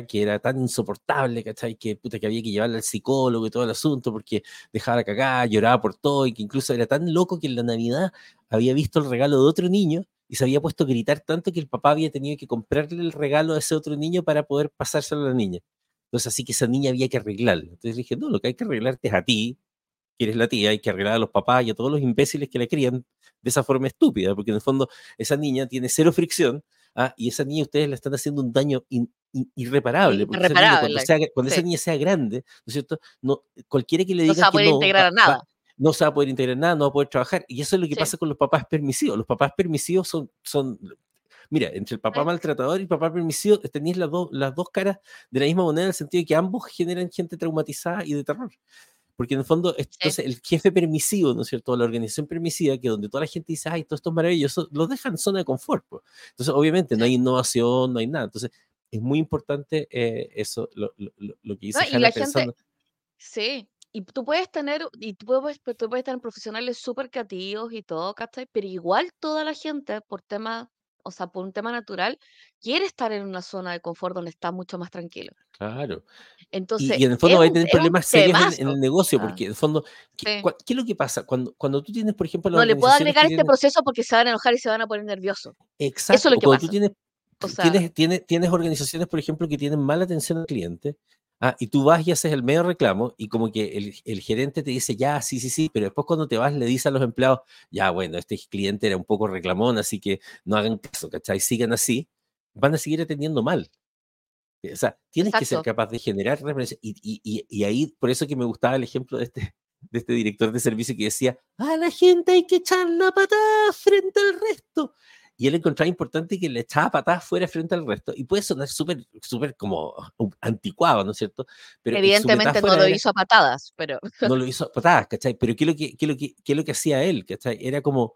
que era tan insoportable, ¿cachai? Que, puta, que había que llevarla al psicólogo y todo el asunto porque dejaba la cagada, lloraba por todo y que incluso era tan loco que en la Navidad había visto el regalo de otro niño y se había puesto a gritar tanto que el papá había tenido que comprarle el regalo a ese otro niño para poder pasárselo a la niña. Entonces, así que esa niña había que arreglarlo. Entonces dije, no, lo que hay que arreglarte es a ti, que eres la tía, hay que arreglar a los papás y a todos los imbéciles que la crían de esa forma estúpida, porque en el fondo esa niña tiene cero fricción ah, y esa niña ustedes le están haciendo un daño irreparable. Porque cuando, esa niña sea grande, ¿no es cierto? No, cualquiera que le diga no se va a poder integrar a nada. No se va a poder integrar nada, no va a poder trabajar. Y eso es lo que pasa con los papás permisivos. Los papás permisivos son, son mira, entre el papá maltratador y el papá permisivo tenéis las, dos las dos caras de la misma moneda en el sentido de que ambos generan gente traumatizada y de terror. Porque en el fondo, entonces, el jefe permisivo, ¿no es cierto? La organización permisiva, que donde toda la gente dice, ay, todo esto es maravilloso, los dejan en zona de confort. Entonces, obviamente, no hay innovación, no hay nada. Entonces, es muy importante eh, eso, lo, lo, lo, que dice no, y la gente, Sí, y tú puedes tener, y tú puedes, tú puedes tener profesionales súper creativos y todo, ¿cachai? Pero igual toda la gente, por tema, o sea, por un tema natural, quiere estar en una zona de confort donde está mucho más tranquilo. Claro. Entonces, y, en el fondo va a tener problemas serios en, el negocio, porque en el fondo, ¿qué, es lo que pasa? Cuando, cuando tú tienes, por ejemplo, no le puedo agregar este proceso porque se van a enojar y se van a poner nerviosos. Exacto. Eso es lo que pasa. Tú tienes tienes, tienes, tienes organizaciones, por ejemplo, que tienen mala atención al cliente, ah, y tú vas y haces el medio reclamo, y como que el, el, gerente te dice, ya, sí, sí, sí, pero después cuando te vas le dices a los empleados, ya, bueno, este cliente era un poco reclamón, así que no hagan caso, ¿cachai? Sigan así, van a seguir atendiendo mal. O sea, tienes que ser capaz de generar referencia. Y, y, y, ahí, por eso que me gustaba el ejemplo de este, (laughs) de este director de servicio que decía, a la gente hay que echar la patada frente al resto y él encontraba importante que le echaba patadas fuera frente al resto. Y puede sonar súper, súper como anticuado, ¿no es cierto? Pero Evidentemente no lo hizo a patadas, pero... (laughs) No lo hizo a patadas, ¿cachai? Pero ¿qué es lo que, qué lo que, qué es lo que hacía él, ¿cachai? Era como...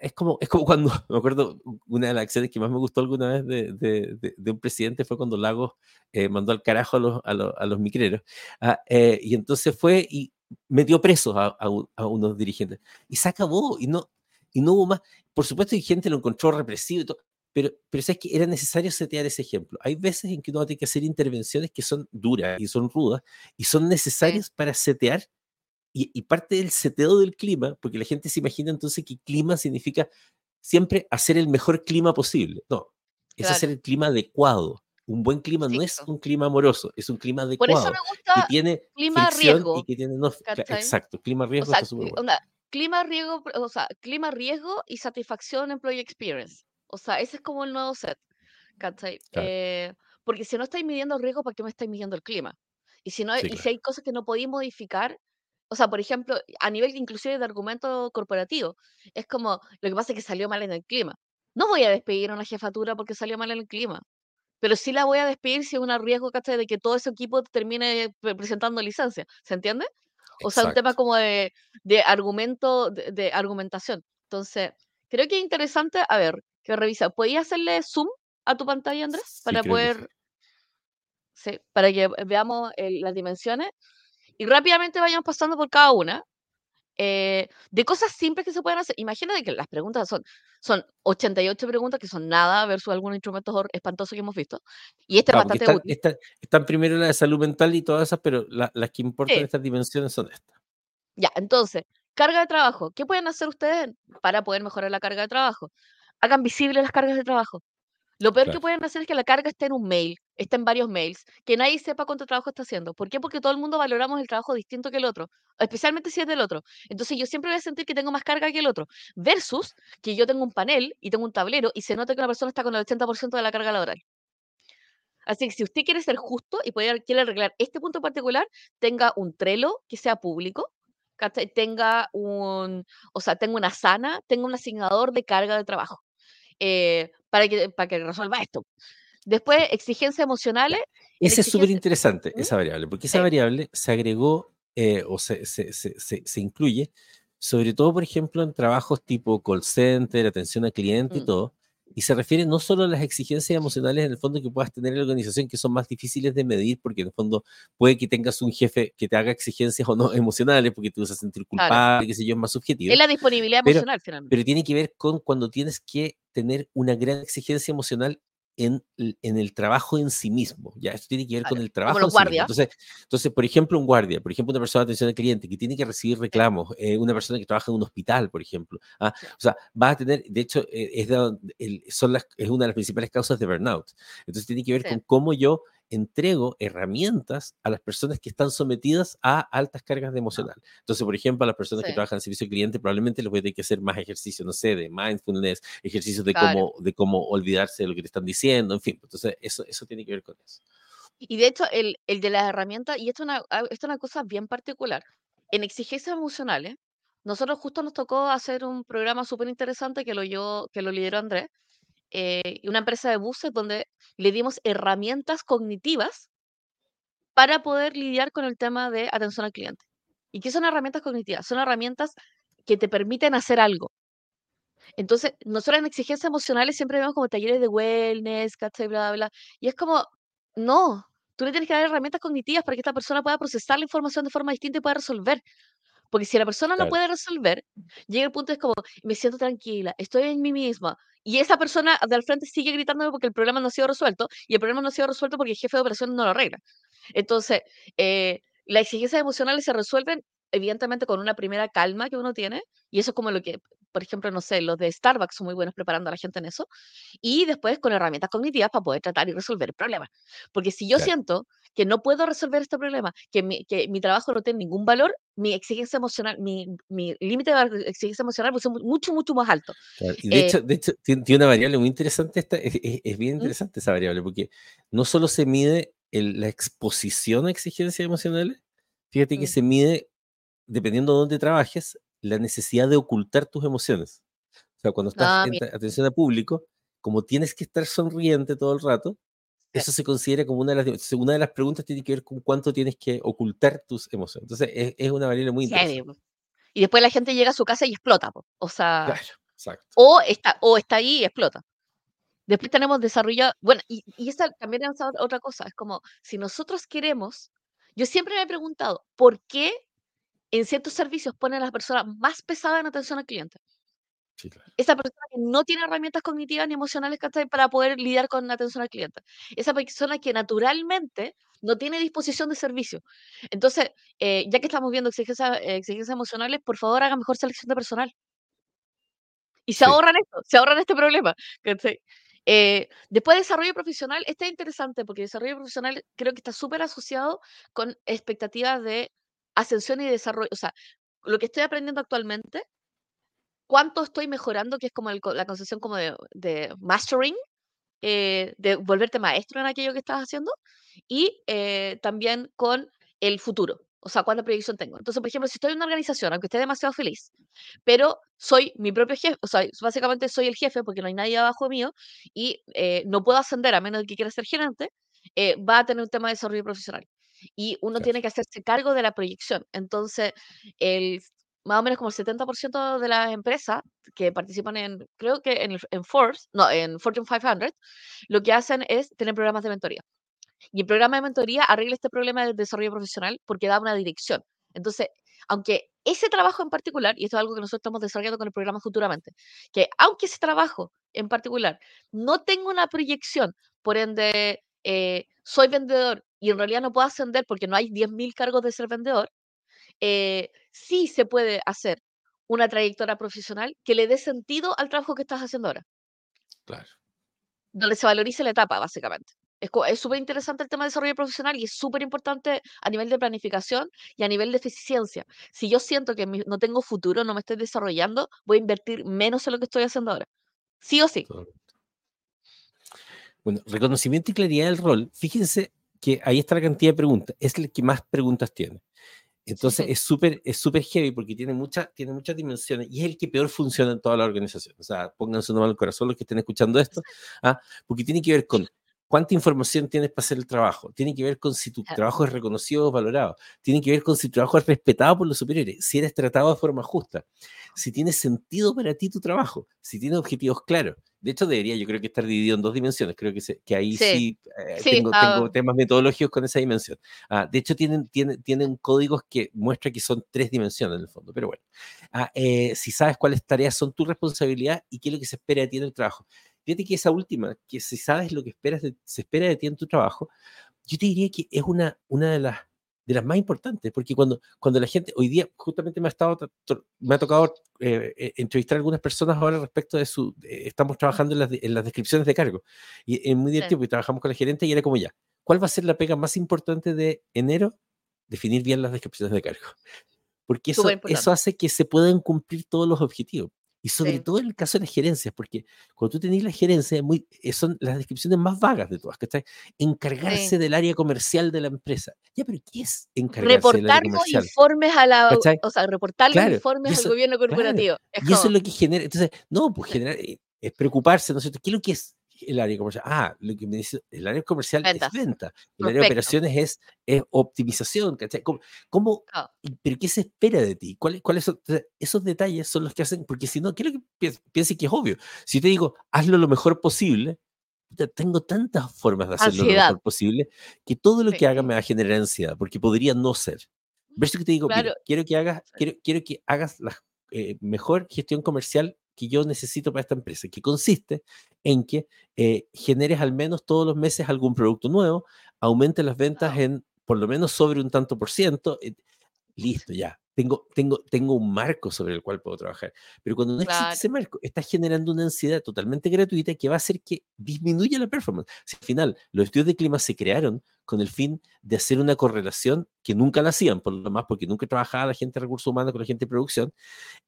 Es como, es como cuando, (laughs) me acuerdo, una de las acciones que más me gustó alguna vez de, de, de, un presidente fue cuando Lagos eh, mandó al carajo a los, a los, a los micreros. Ah, eh, y entonces fue y metió presos a, a, a, unos dirigentes. Y se acabó, y no, y no hubo más. Por supuesto, hay gente lo encontró represivo y todo, pero, pero es que era necesario setear ese ejemplo. Hay veces en que uno tiene que hacer intervenciones que son duras y son rudas y son necesarias para setear. Y, parte del seteo del clima, porque la gente se imagina entonces que clima significa siempre hacer el mejor clima posible. No, es hacer el clima adecuado. Un buen clima no es un clima amoroso, es un clima adecuado. Por eso me gusta que tiene clima riesgo. Y que tiene, exacto, clima riesgo. O clima, riesgo, o sea, clima, riesgo y satisfacción employee experience. O sea, ese es como el nuevo set. Eh, porque si no estáis midiendo riesgo, ¿para qué me estáis midiendo el clima? Y si, no, y si hay cosas que no podéis modificar, o sea, por ejemplo, a nivel inclusive de argumento corporativo, es como, lo que pasa es que salió mal en el clima. No voy a despedir a una jefatura porque salió mal en el clima, pero sí la voy a despedir si es un riesgo, De que todo ese equipo termine presentando licencia, ¿se entiende? O sea, un tema como de, de argumento, de, argumentación. Entonces, creo que es interesante, a ver, que revisa. ¿Podías hacerle zoom a tu pantalla, Andrés? Para poder. Sí. para que veamos las dimensiones. Y rápidamente vayamos pasando por cada una. Eh, de cosas simples que se pueden hacer. Imagínate que las preguntas son, son 88 preguntas que son nada versus algunos instrumentos espantosos que hemos visto. Y este es bastante útil. están primero la de salud mental y todas esas, pero las que importan estas dimensiones son estas. Ya, entonces, carga de trabajo. ¿Qué pueden hacer ustedes para poder mejorar la carga de trabajo? Hagan visibles las cargas de trabajo. Lo peor que pueden hacer es que la carga esté en un mail, esté en varios mails, que nadie sepa cuánto trabajo está haciendo. ¿Por qué? Porque todo el mundo valoramos el trabajo distinto que el otro, especialmente si es del otro. Entonces yo siempre voy a sentir que tengo más carga que el otro, versus que yo tengo un panel y tengo un tablero y se nota que una persona está con el 80% de la carga laboral. Así que si usted quiere ser justo y quiere arreglar este punto en particular, tenga un Trello que sea público, tenga un, o sea, tenga una sana, tenga un asignador de carga de trabajo. Eh, para, que, para que resuelva esto. Después, exigencias emocionales. Ese es súper interesante, ¿Mm? esa variable, porque esa variable se agregó eh, o se, se, se, se, incluye, sobre todo, por ejemplo, en trabajos tipo call center, atención al cliente y mm. todo, y se refiere no solo a las exigencias emocionales en el fondo que puedas tener en la organización, que son más difíciles de medir, porque en el fondo puede que tengas un jefe que te haga exigencias o no (laughs) emocionales, porque te vas a sentir culpable, qué sé yo, es más subjetivo. Es la disponibilidad emocional, finalmente. Pero tiene que ver con cuando tienes que tener una gran exigencia emocional en, en, el trabajo en sí mismo. Ya, esto tiene que ver con el trabajo. Como los entonces, entonces, por ejemplo, un guardia, por ejemplo, una persona de atención al cliente que tiene que recibir reclamos, eh, una persona que trabaja en un hospital, por ejemplo. ¿ah? O sea, va a tener, de hecho, eh, es, son las, es una de las principales causas de burnout. Entonces, tiene que ver con cómo yo entrego herramientas a las personas que están sometidas a altas cargas de emocional. Entonces, por ejemplo, a las personas que trabajan en servicio al cliente probablemente les voy a tener que hacer más ejercicio, no sé, de mindfulness, ejercicios de cómo de cómo olvidarse de lo que te están diciendo, en fin. Entonces, eso, eso tiene que ver con eso. Y de hecho, el, el de las herramientas, y esto es, una, ah, esto es una cosa bien particular, en exigencias emocionales, nosotros justo nos tocó hacer un programa súper interesante que lo, yo, que lo lideró Andrés, eh, una empresa de buses donde le dimos herramientas cognitivas para poder lidiar con el tema de atención al cliente. ¿Y qué son herramientas cognitivas? Son herramientas que te permiten hacer algo. Entonces, nosotros en exigencias emocionales siempre vemos como talleres de wellness, ¿cachai? Bla, bla, bla. Y es como, no, tú le tienes que dar herramientas cognitivas para que esta persona pueda procesar la información de forma distinta y pueda resolver. Porque si la persona no puede resolver, llega el punto es como, me siento tranquila, estoy en mí misma. Y esa persona de al frente sigue gritándome porque el problema no ha sido resuelto, y el problema no ha sido resuelto porque el jefe de operaciones no lo arregla. Entonces, eh, las exigencias emocionales se resuelven, evidentemente, con una primera calma que uno tiene, y eso es como lo que por ejemplo, no sé, los de Starbucks son muy buenos preparando a la gente en eso, y después con herramientas cognitivas para poder tratar y resolver el problema. Porque si yo siento que no puedo resolver este problema, que mi, que mi trabajo no tiene ningún valor, mi exigencia emocional, mi, mi límite de exigencia emocional puede ser mucho, mucho más alto. Y de, eh hecho, de hecho, tiene, una variable muy interesante, esta, es, bien ¿Mm? interesante esa variable, porque no solo se mide la exposición a exigencias emocionales, fíjate que mm. se mide, dependiendo de dónde trabajes, la necesidad de ocultar tus emociones. O sea, cuando estás ah, en atención a público, como tienes que estar sonriente todo el rato, eso se considera como una de las... Una de las preguntas tiene que ver con cuánto tienes que ocultar tus emociones. Entonces, es, una variable muy interesante. Y después la gente llega a su casa y explota. O sea... O está, o está ahí y explota. Después tenemos desarrollo, bueno, y, y esta también es otra cosa, es como, si nosotros queremos, yo siempre me he preguntado, ¿por qué en ciertos servicios ponen a las personas más pesadas en atención al cliente? Esa persona que no tiene herramientas cognitivas ni emocionales para poder lidiar con la atención al cliente. Esa persona que naturalmente no tiene disposición de servicio. Entonces, eh, ya que estamos viendo exigencias, exigencias emocionales, por favor hagan mejor selección de personal. Y se ahorran esto, se ahorran este problema. Eh, después de desarrollo profesional, este es interesante porque desarrollo profesional creo que está súper asociado con expectativas de ascensión y desarrollo. O sea, lo que estoy aprendiendo actualmente, cuánto estoy mejorando, que es como la concepción como de, mastering, eh, de volverte maestro en aquello que estás haciendo, y eh, también con el futuro. O sea, ¿cuánta proyección tengo? Entonces, por ejemplo, si estoy en una organización, aunque esté demasiado feliz, pero soy mi propio jefe, o sea, básicamente soy el jefe porque no hay nadie abajo mío y eh, no puedo ascender a menos de que quiera ser gerente, eh, va a tener un tema de desarrollo profesional. Y uno tiene que hacerse cargo de la proyección. Entonces, el, más o menos como el 70% de las empresas que participan en, creo que en, en Forbes, no, en Fortune 500, lo que hacen es tener programas de mentoría. Y el programa de mentoría arregla este problema del desarrollo profesional porque da una dirección. Entonces, aunque ese trabajo en particular, y esto es algo que nosotros estamos desarrollando con el programa futuramente, que aunque ese trabajo en particular no tenga una proyección, por ende, eh, soy vendedor y en realidad no puedo ascender porque no hay 10.000 cargos de ser vendedor, eh, sí se puede hacer una trayectoria profesional que le dé sentido al trabajo que estás haciendo ahora. Claro. Donde se valorice la etapa, básicamente. Es súper interesante el tema de desarrollo profesional y es súper importante a nivel de planificación y a nivel de eficiencia. Si yo siento que no tengo futuro, no me estoy desarrollando, voy a invertir menos en lo que estoy haciendo ahora. Sí o sí. Bueno, reconocimiento y claridad del rol. Fíjense que ahí está la cantidad de preguntas. Es el que más preguntas tiene. Entonces es súper es súper heavy porque tiene, mucha, tiene muchas dimensiones y es el que peor funciona en toda la organización. O sea, pónganse una mano al corazón los que estén escuchando esto, ¿ah? porque tiene que ver con cuánta información tienes para hacer el trabajo. Tiene que ver con si tu trabajo es reconocido o valorado. Tiene que ver con si tu trabajo es respetado por los superiores, si eres tratado de forma justa, si tiene sentido para ti tu trabajo, si tiene objetivos claros. De hecho, debería yo creo que estar dividido en dos dimensiones. Creo que, que ahí sí, eh, tengo, tengo, temas metodológicos con esa dimensión. Ah, de hecho, tienen, tienen, tienen códigos que muestran que son tres dimensiones en el fondo. Pero bueno, ah, eh, si sabes cuáles tareas son tu responsabilidad y qué es lo que se espera de ti en el trabajo Fíjate que esa última, que si sabes lo que esperas se espera de ti en tu trabajo, yo te diría que es una, una de, las, de las más importantes, porque cuando, cuando la gente, hoy día justamente me ha, estado, me ha tocado eh, eh, entrevistar a algunas personas ahora respecto de su, estamos trabajando en las, en las, descripciones de cargo, y es muy divertido, porque trabajamos con la gerente y era como ya, ¿cuál va a ser la pega más importante de enero? Definir bien las descripciones de cargo. Porque eso, eso hace que se puedan cumplir todos los objetivos. Y sobre todo en el caso de las gerencias, porque cuando tú tenés la gerencia, muy, eh, son las descripciones más vagas de todas, ¿cachai? Encargarse del área comercial de la empresa. Ya, pero ¿qué es encargarse reportar del área comercial? informes a la, o sea, reportar los informes al gobierno corporativo. y eso es lo que genera, entonces, no, pues generar, eh, es preocuparse, ¿no es cierto? ¿Qué es lo que es el área comercial. Ah, lo que me dice, el área comercial es venta. El área de operaciones es, es optimización, ¿cachai? ¿Cómo, ¿Pero qué se espera de ti? ¿Cuáles cuál son? Esos detalles son los que hacen, porque si no, quiero que piense que es obvio. Si te digo, hazlo lo mejor posible, tengo tantas formas de hacerlo lo mejor posible que todo lo que haga me va a generar ansiedad, porque podría no ser. ¿Ves que te digo? quiero que hagas, quiero, quiero que hagas la eh, mejor gestión comercial que yo necesito para esta empresa, que consiste en que eh, generes al menos todos los meses algún producto nuevo, aumente las ventas en por lo menos sobre un tanto por ciento. Eh, listo, ya. Tengo, tengo, tengo un marco sobre el cual puedo trabajar. Pero cuando no existe ese marco, estás generando una ansiedad totalmente gratuita que va a hacer que disminuya la performance. Si al final los estudios de clima se crearon con el fin de hacer una correlación que nunca la hacían, por lo más porque nunca trabajaba la gente de recursos humanos con la gente de producción,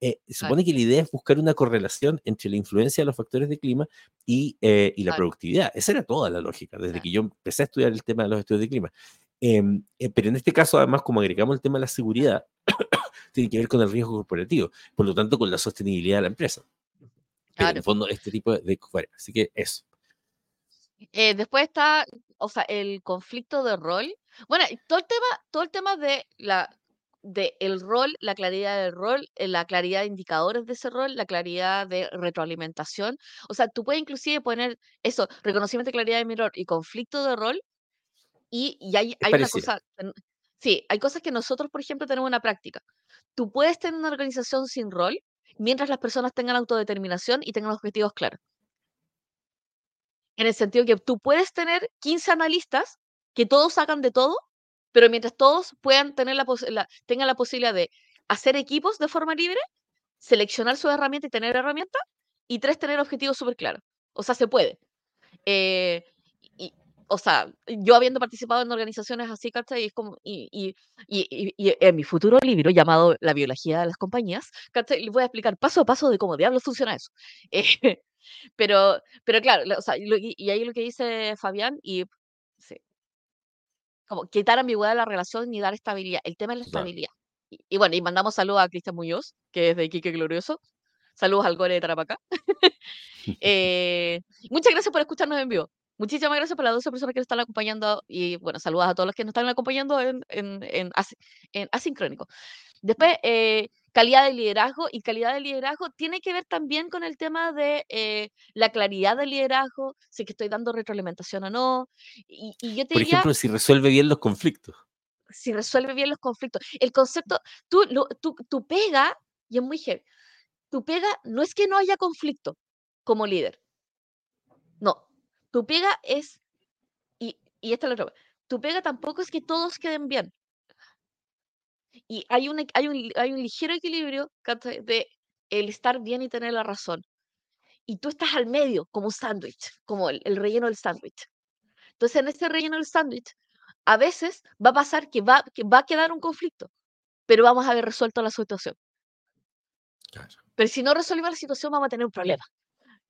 eh, se supone que la idea es buscar una correlación entre la influencia de los factores de clima y, eh, y la productividad. Esa era toda la lógica, desde que yo empecé a estudiar el tema de los estudios de clima. Em, eh, pero en este caso, además, como agregamos el tema de la seguridad, tiene que ver con el riesgo corporativo, por lo tanto, con la sostenibilidad de la empresa. Pero en el fondo, este tipo de... Así que eso. Eh, después está, o sea, el conflicto de rol. Bueno, todo el tema, todo el tema de la de el rol, la claridad del rol, eh, la claridad de indicadores de ese rol, la claridad de retroalimentación. O sea, tú puedes inclusive poner eso, reconocimiento de claridad de mi rol y conflicto de rol, y, hay, hay una cosa, sí, hay cosas que nosotros, por ejemplo, tenemos una práctica. Tú puedes tener una organización sin rol mientras las personas tengan autodeterminación y tengan objetivos claros. En el sentido que tú puedes tener 15 analistas que todos hagan de todo, pero mientras todos puedan tener la, tengan la posibilidad de hacer equipos de forma libre, seleccionar su herramienta y tener herramientas, y tres, tener objetivos súper claros. O sea, se puede. Eh, o sea, yo habiendo participado en organizaciones así, ¿cachai? Y, es como, y, y, y, y, en mi futuro libro llamado La biología de las compañías, ¿cachai? Les voy a explicar paso a paso de cómo diablos funciona eso. (laughs) Eh, pero, pero claro, o sea, y, ahí lo que dice Fabián, y sí, como quitar ambigüedad de la relación y dar estabilidad. El tema es la estabilidad. Y, bueno, y mandamos saludos a Cristian Muñoz, que es de Quique Glorioso. Saludos al Gore de Tarapacá. (laughs) (laughs) eh, muchas gracias por escucharnos en vivo. Muchísimas gracias por las 12 personas que nos están acompañando y bueno, saludos a todos los que nos están acompañando en, en, en, asincrónico. Después, eh, calidad de liderazgo y calidad de liderazgo tiene que ver también con el tema de eh, la claridad del liderazgo, si que estoy dando retroalimentación o no. Y, yo te Por ejemplo, si resuelve bien los conflictos. Si resuelve bien los conflictos. El concepto, tú, lo, tú, tú pega, y es muy heavy, tu pega no es que no haya conflicto como líder. Tu pega es, y, y esta es la otra, tu pega tampoco es que todos queden bien. Y hay un, hay un, hay un ligero equilibrio de el estar bien y tener la razón. Y tú estás al medio, como un sándwich, como el, relleno del sándwich. Entonces, en este relleno del sándwich, a veces va a pasar que va, que va a quedar un conflicto, pero vamos a haber resuelto la situación. Pero si no resolvemos la situación, vamos a tener un problema.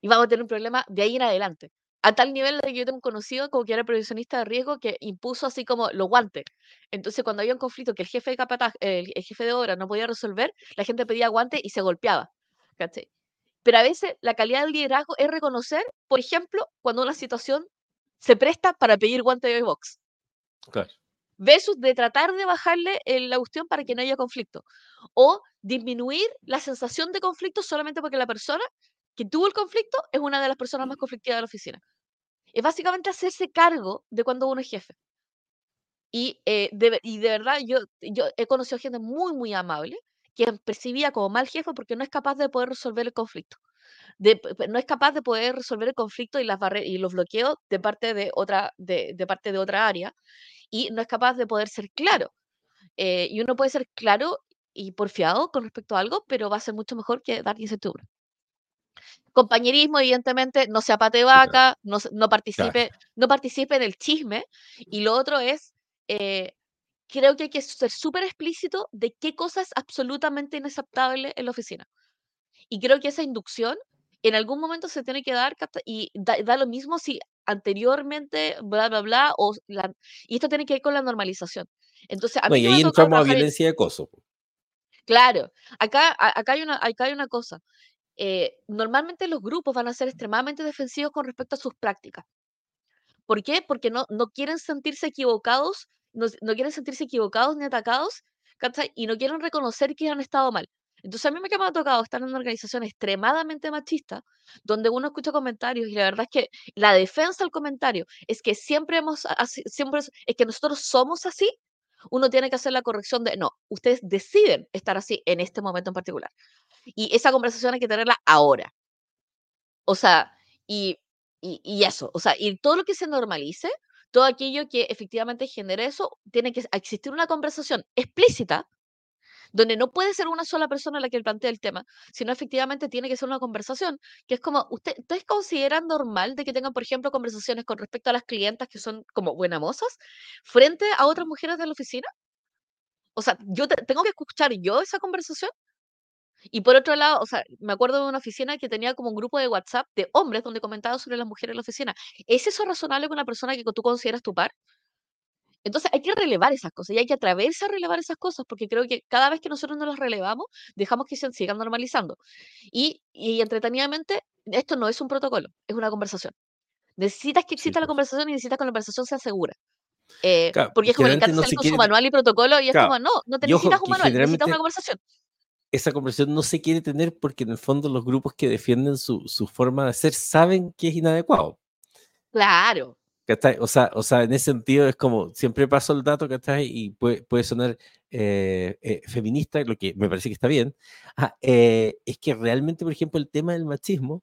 Y vamos a tener un problema de ahí en adelante a tal nivel de que yo tengo un conocido como que era previsionista de riesgo que impuso así como los guantes. Entonces, cuando había un conflicto que el jefe de capataz, el, jefe de obra no podía resolver, la gente pedía guantes y se golpeaba. Pero a veces la calidad del liderazgo es reconocer, por ejemplo, cuando una situación se presta para pedir guante de box. Claro. Versus de tratar de bajarle la cuestión para que no haya conflicto. O disminuir la sensación de conflicto solamente porque la persona que tuvo el conflicto es una de las personas más conflictivas de la oficina. Es básicamente hacerse cargo de cuando uno es jefe. Y, eh, de, y de verdad, yo, yo he conocido gente muy, muy amable que percibía como mal jefe porque no es capaz de poder resolver el conflicto. no es capaz de poder resolver el conflicto y, las y los bloqueos de parte de, otra, de, parte de otra área y no es capaz de poder ser claro. Eh, y uno puede ser claro y porfiado con respecto a algo, pero va a ser mucho mejor que dar incertidumbre compañerismo, evidentemente, no sea pate vaca, no, no, participe, no participe en el chisme. Y lo otro es, eh, creo que hay que ser súper explícito de qué cosa es absolutamente inaceptable en la oficina. Y creo que esa inducción en algún momento se tiene que dar y da, lo mismo si anteriormente, bla, bla, bla, o y esto tiene que ver con la normalización. Entonces, y ahí entramos a violencia de acoso. Claro, acá, acá, hay una, acá hay una cosa. Eh, normalmente los grupos van a ser extremadamente defensivos con respecto a sus prácticas. ¿Por qué? Porque no, no quieren sentirse equivocados, no, quieren sentirse equivocados ni atacados, y no quieren reconocer que han estado mal. Entonces a mí me ha tocado estar en una organización extremadamente machista, donde uno escucha comentarios y la verdad es que la defensa del comentario es que siempre hemos, siempre es que nosotros somos así, uno tiene que hacer la corrección de, no, ustedes deciden estar así en este momento en particular. Y esa conversación hay que tenerla ahora. O sea, y, y, eso, o sea, y todo lo que se normalice, todo aquello que efectivamente genere eso, tiene que existir una conversación explícita donde no puede ser una sola persona la que plantea el tema, sino efectivamente tiene que ser una conversación, que es como, ¿usted, ¿ustedes consideran normal de que tengan, por ejemplo, conversaciones con respecto a las clientas que son como buenas mozas frente a otras mujeres de la oficina? O sea, yo tengo que escuchar yo esa conversación. Y por otro lado, o sea, me acuerdo de una oficina que tenía como un grupo de WhatsApp de hombres donde comentaban sobre las mujeres en la oficina. ¿Es eso razonable con una persona que tú consideras tu par? Entonces hay que relevar esas cosas y hay que atreverse a relevar esas cosas porque creo que cada vez que nosotros no las relevamos, dejamos que se sigan normalizando. Y, y entretenidamente, esto no es un protocolo, es una conversación. Necesitas que exista la pues. conversación y necesitas que la conversación sea segura. Eh, porque es como el no con su manual y protocolo y es como, no, no te necesitas un manual, necesitas una conversación. Esa conversación no se quiere tener porque en el fondo los grupos que defienden su, su forma de ser saben que es inadecuado. Claro, o sea, o sea, en ese sentido es como, siempre paso el dato, ¿cachai? Y puede, puede sonar eh, eh, feminista, lo que me parece que está bien. Ah, eh, es que realmente, por ejemplo, el tema del machismo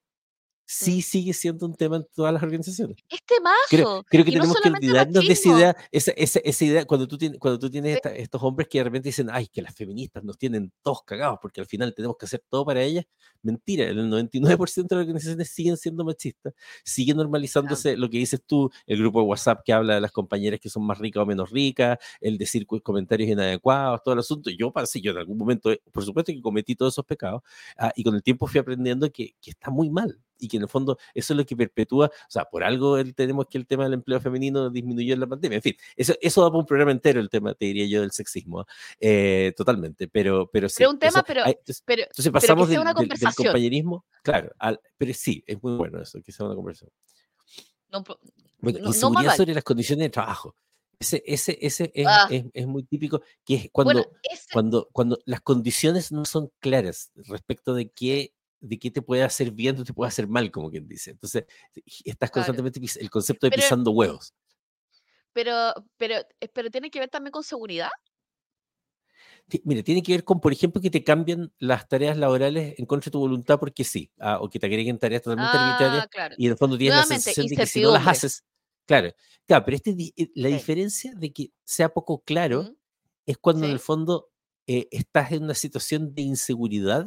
sí sigue siendo un tema en todas las organizaciones. Este Creo, creo que tenemos que olvidarnos de esa idea, esa, esa, esa, idea, cuando tú tienes, cuando tú tienes estos hombres que de repente dicen, ay, que las feministas nos tienen todos cagados porque al final tenemos que hacer todo para ellas. Mentira, el 99% de las organizaciones siguen siendo machistas, sigue normalizándose lo que dices tú, el grupo de WhatsApp que habla de las compañeras que son más ricas o menos ricas, el decir comentarios inadecuados, todo el asunto. Yo sí, yo en algún momento, por supuesto que cometí todos esos pecados ah, y con el tiempo fui aprendiendo que, que está muy mal y que en el fondo eso es lo que perpetúa, o sea, por algo tenemos que el tema del empleo femenino disminuyó en la pandemia, en fin, eso, eso da para un programa entero el tema, te diría yo, del sexismo, ¿eh? totalmente, pero, pero sí. Pero un tema, pero, entonces, pasamos del, compañerismo, claro, pero sí, es muy bueno eso, que sea una conversación. No, bueno, y seguridad sobre las condiciones de trabajo. Ese, ese, ese es, ah. es, es, muy típico, que es cuando, cuando, cuando las condiciones no son claras respecto de qué de qué te puede hacer bien o te puede hacer mal, como quien dice. Entonces, estás constantemente el concepto de pisando huevos. Pero, pero, eh, pero tiene que ver también con seguridad. Mire, tiene que ver con, por ejemplo, que te cambian las tareas laborales en contra de tu voluntad porque sí, ah, o que te agreguen tareas totalmente arbitrarias ah, y en el fondo tienes la sensación de que si no las haces, claro, claro, pero este, eh, la diferencia de que sea poco claro es cuando en el fondo eh, estás en una situación de inseguridad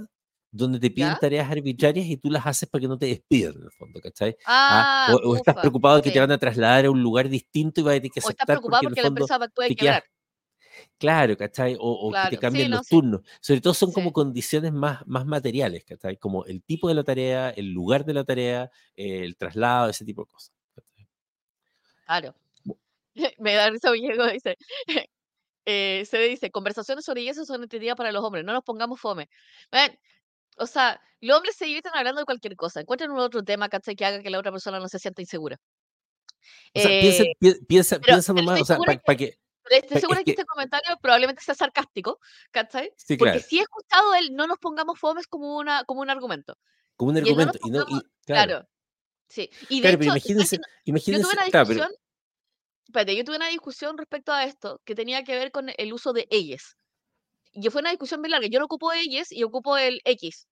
donde te piden tareas arbitrarias y tú las haces para que no te despidan, en el fondo, ¿cachai? Ah, ah o, estás preocupado de que te van a trasladar a un lugar distinto y vas a tener que aceptar. O estás preocupado porque, la empresa puede quebrar. Claro, ¿cachai? O, que te cambien los turnos. Sobre todo son como condiciones más, más materiales, ¿cachai? Como el tipo de la tarea, el lugar de la tarea, el traslado, ese tipo de cosas. Claro. (laughs) Me da risa Diego, dice. (laughs) Eh, se dice, conversaciones sobre eso son entendidas para los hombres, no nos pongamos fome. O sea, los hombres se divierten hablando de cualquier cosa. Encuentren un otro tema, ¿cachai? Que haga que la otra persona no se sienta insegura. O sea, piensa, eh, piensa, piensa nomás, o sea, para que... Estoy segura que, este comentario probablemente sea sarcástico, ¿cachai? Sí, Porque si he escuchado el no nos pongamos fomes como, una, como un argumento. Como un argumento. Y, no, claro. Sí. Y de hecho, imagínense, imagínense, yo tuve una discusión, espérate, yo tuve una discusión respecto a esto que tenía que ver con el uso de ellas y fue una discusión muy larga. Yo no ocupo ellos y ocupo el X.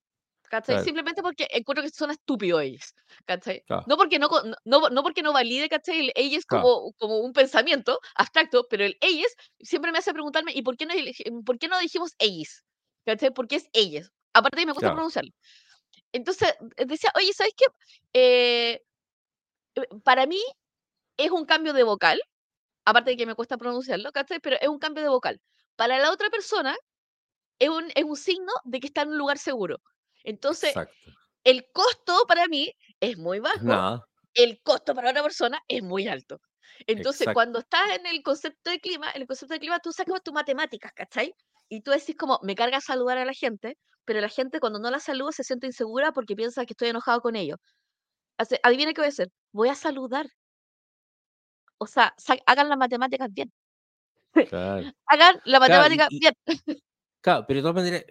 ¿Cachai? Simplemente porque encuentro que son estúpidos ellos. ¿Cachai? No, porque no, no, no, porque no valide, ¿cachai? El ellos como, como un pensamiento abstracto, pero el ellos siempre me hace preguntarme, ¿y por qué no, por qué no dijimos ellos? ¿Cachai? Porque es ellos. Aparte me gusta pronunciarlo. Entonces, decía, oye, ¿sabes qué? Eh, eh, para mí es un cambio de vocal, aparte de que me cuesta pronunciarlo, ¿cachai? Pero es un cambio de vocal. Para la otra persona, es un, es un signo de que está en un lugar seguro. Entonces, el costo para mí es muy (laughs) bajo. El costo para otra persona es muy alto. Entonces, cuando estás en el concepto de clima, en el concepto de clima, tú sacas tus matemáticas, ¿cachai? Y tú decís como, me carga saludar a la gente, pero la gente cuando no la saluda se siente insegura porque piensa que estoy enojado con ellos. adivina qué voy a hacer. Voy a saludar. O sea, hagan las matemáticas bien. (laughs) Hagan la matemática bien. Claro, pero de todas maneras,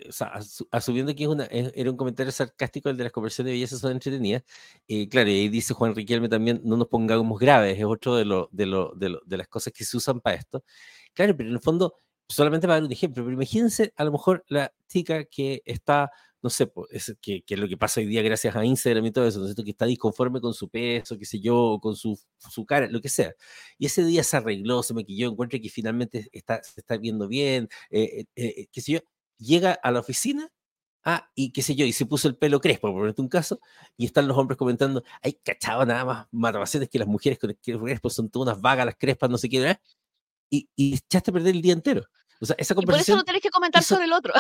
asumiendo que es una, era un comentario sarcástico el de las conversiones de belleza son entretenidas, eh, claro, y ahí dice Juan Riquelme también, no nos pongamos graves, es otro de, lo, de, lo, de, lo, de las cosas que se usan para esto. Claro, pero en el fondo, solamente para dar un ejemplo, pero imagínense a lo mejor la chica que está no sé, es, que, es lo que pasa hoy día gracias a Instagram y todo eso, ¿no que está disconforme con su peso, qué sé yo, con su, su cara, lo que sea. Y ese día se arregló, se maquilló, encuentra que finalmente está, se está viendo bien, eh, eh, eh, qué sé yo. llega a la oficina, ah, y qué sé yo, y se puso el pelo crespo, por ponerte un caso, y están los hombres comentando, ay, cachaba nada más matabaciones que las mujeres con el crespo son todas unas vagas, las crespas, no sé qué, ¿eh? y, y echaste a perder el día entero. O sea, esa Y por eso no tenés que comentar sobre el otro.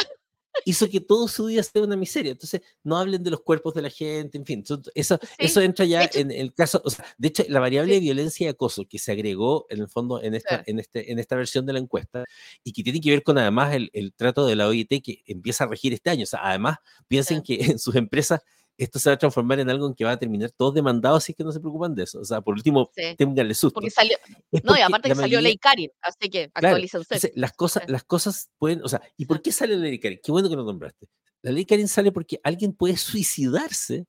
Hizo que todo su día sea una miseria. Entonces, no hablen de los cuerpos de la gente, en fin. Eso, eso entra ya en el caso, o sea, de hecho, la variable de violencia y acoso que se agregó en el fondo en esta, en este, en esta versión de la encuesta y que tiene que ver con además el, el trato de la OIT que empieza a regir este año. O sea, además, piensen que (laughs) en sus empresas esto se va a transformar en algo en que va a terminar todos demandados si es que no se preocupan de eso. O sea, por último, sí. susto. Porque (laughs) salió, no, y aparte que salió Ley Karin, así que actualizan claro, Las cosas, las cosas pueden, o sea, ¿y por qué sale la Ley Karin? Qué bueno que lo nombraste. La Ley Karin sale porque alguien puede suicidarse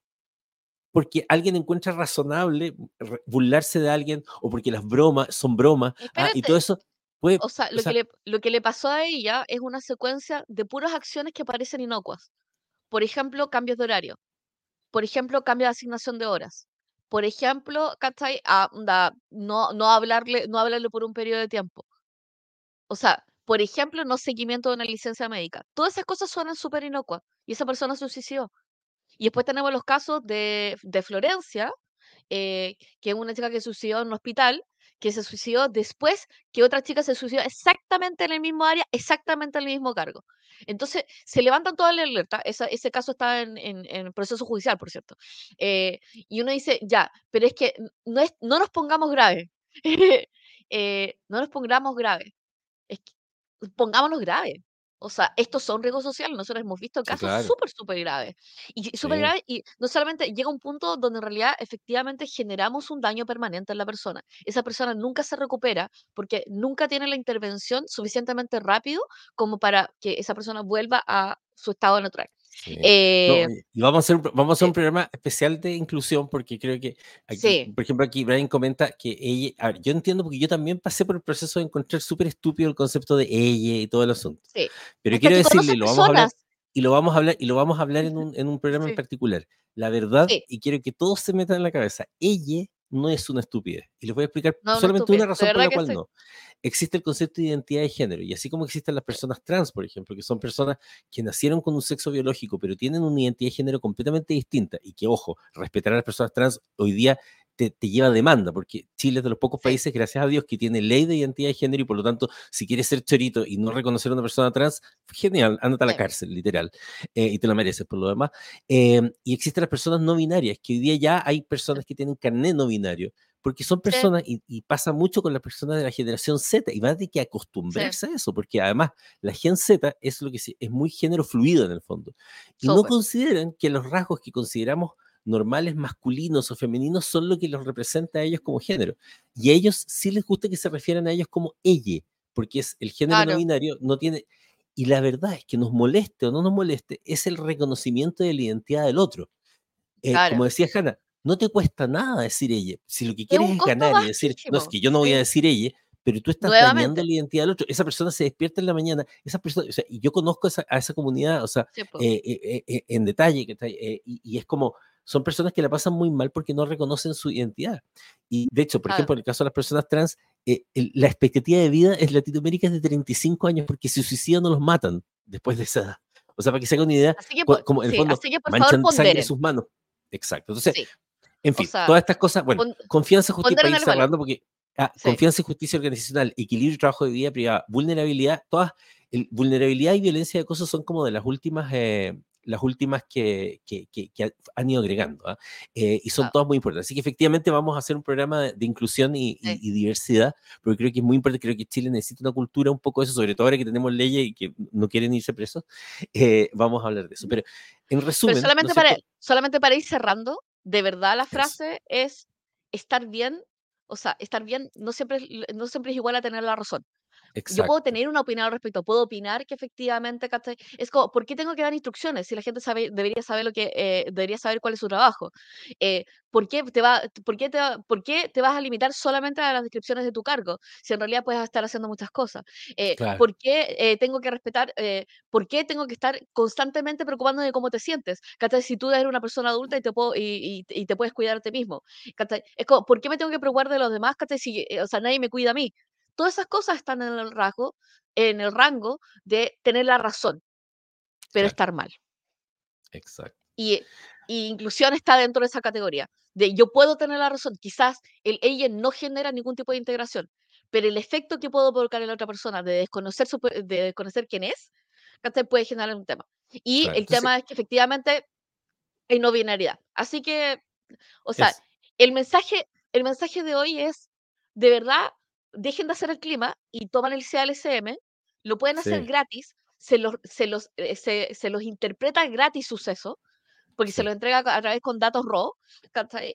porque alguien encuentra razonable burlarse de alguien o porque las bromas son bromas ah, y todo eso puede... O sea, lo, o sea, que le, lo que le pasó a ella es una secuencia de puras acciones que parecen inocuas. Por ejemplo, cambios de horario por ejemplo, cambio de asignación de horas. Por ejemplo. Ah, no, no, hablarle, no hablarle por un periodo de tiempo. O sea, por ejemplo, no seguimiento de una licencia médica. Todas esas cosas suenan súper inocuas y esa persona se suicidó. Y después tenemos los casos de, de Florencia, eh, que es una chica que se suicidó en un hospital que se suicidó después que otra chica se suicidó exactamente en el mismo área, exactamente en el mismo cargo. Entonces, se levantan todas las alertas, ese caso está en, en, proceso judicial, por cierto, eh, y uno dice, ya, pero es que no, es, no nos pongamos graves, (laughs) eh, no nos pongamos graves, pongámonos graves. O sea, estos son riesgos sociales. Nosotros hemos visto casos súper, súper graves. Y súper graves, y no solamente llega un punto donde en realidad efectivamente generamos un daño permanente en la persona. Esa persona nunca se recupera porque nunca tiene la intervención suficientemente rápido como para que esa persona vuelva a su estado natural. Eh, y vamos a hacer, vamos a hacer un programa especial de inclusión porque creo que, aquí, por ejemplo, aquí Brian comenta que ella, a ver, yo entiendo porque yo también pasé por el proceso de encontrar súper estúpido el concepto de ella y todo el asunto. Sí. Pero quiero decirle, lo vamos a hablar y lo vamos a hablar y lo vamos a hablar en un, en un programa en particular. La verdad, y quiero que todos se metan en la cabeza, ella no es una estupidez. Y les voy a explicar solamente una razón por la cual no existe el concepto de identidad de género. Y así como existen las personas trans, por ejemplo, que son personas que nacieron con un sexo biológico, pero tienen una identidad de género completamente distinta, y que, ojo, respetar a las personas trans hoy día te, lleva a demanda, porque Chile es de los pocos países, gracias a Dios, que tiene ley de identidad de género y por lo tanto, si quieres ser chorito y no reconocer a una persona trans, genial, ándate a la cárcel, literal, eh, y te la mereces por lo demás. Em, y existen las personas no binarias, que hoy día ya hay personas que tienen carnet no binario, porque son personas, y, pasa mucho con las personas de la generación Z, y van a que acostumbrarse a eso, porque además la gen Z es lo que es muy género fluido en el fondo. Y no consideran que los rasgos que consideramos normales masculinos o femeninos son lo que los representa a ellos como género. Y a ellos sí les gusta que se refieran a ellos como ella, porque es el género no binario, no tiene... Y la verdad es que nos moleste o no nos moleste, es el reconocimiento de la identidad del otro. Eh, como decía Hanna, no te cuesta nada decir ella. Si lo que quieres es, ganar y decir, no, es que yo no voy a decir ella, pero tú estás dañando la identidad del otro. Esa persona se despierta en la mañana, esa persona, o sea, y yo conozco a esa comunidad, o sea, eh, eh, eh, en detalle, y, y, es como, son personas que la pasan muy mal porque no reconocen su identidad. Y de hecho, por ejemplo, en el caso de las personas trans, la expectativa de vida en Latinoamérica es de 35 años porque si suicidan no los matan después de esa edad. O sea, para que se hagan una idea, como en el fondo, manchan sangre en sus manos. Exacto. Entonces, en fin, todas estas cosas, bueno, confianza, justicia, para ir cerrando, porque ah, confianza y justicia organizacional, equilibrio, trabajo de vida privada, vulnerabilidad, todas, vulnerabilidad y violencia de cosas son como de las últimas, eh, las últimas que, que, que, han ido agregando, ¿ah? eh, y son todas muy importantes. Así que efectivamente vamos a hacer un programa de, inclusión y, y, diversidad, porque creo que es muy importante, creo que Chile necesita una cultura un poco de eso, sobre todo ahora que tenemos leyes y que no quieren irse presos, eh, vamos a hablar de eso. Pero en resumen... Pero solamente, para, solamente para ir cerrando, de verdad la frase es estar bien, o sea, estar bien no siempre, no siempre es igual a tener la razón. Yo puedo tener una opinión al respecto, puedo opinar que efectivamente, Es como, ¿por qué tengo que dar instrucciones si la gente sabe, debería saber lo que, eh, debería saber cuál es su trabajo? Eh, ¿por, qué te va, por, qué te ¿Por qué te vas a limitar solamente a las descripciones de tu cargo? Si en realidad puedes estar haciendo muchas cosas. Eh, ¿Por qué tengo que respetar, por qué tengo que estar constantemente preocupándome de cómo te sientes? Si tú eres una persona adulta y te, puedo, y, y, te puedes cuidar a ti mismo. Es como, ¿por qué me tengo que preocupar de los demás? Si, o sea, nadie me cuida a mí. Todas esas cosas están en el rasgo, en el rango de tener la razón. pero estar mal. Exacto. Y, inclusión está dentro de esa categoría. De yo puedo tener la razón, quizás el ella no genera ningún tipo de integración, pero el efecto que puedo provocar en la otra persona de desconocer, de desconocer quién es, puede generar un tema. Y el tema es que efectivamente hay no binariedad. Así que, o sea, el mensaje, el mensaje de hoy es, de verdad, dejen de hacer el clima y toman el CLSM, lo pueden hacer gratis, se los, se, los, eh, se, los interpreta gratis suceso, porque se lo entrega a través con datos RAW.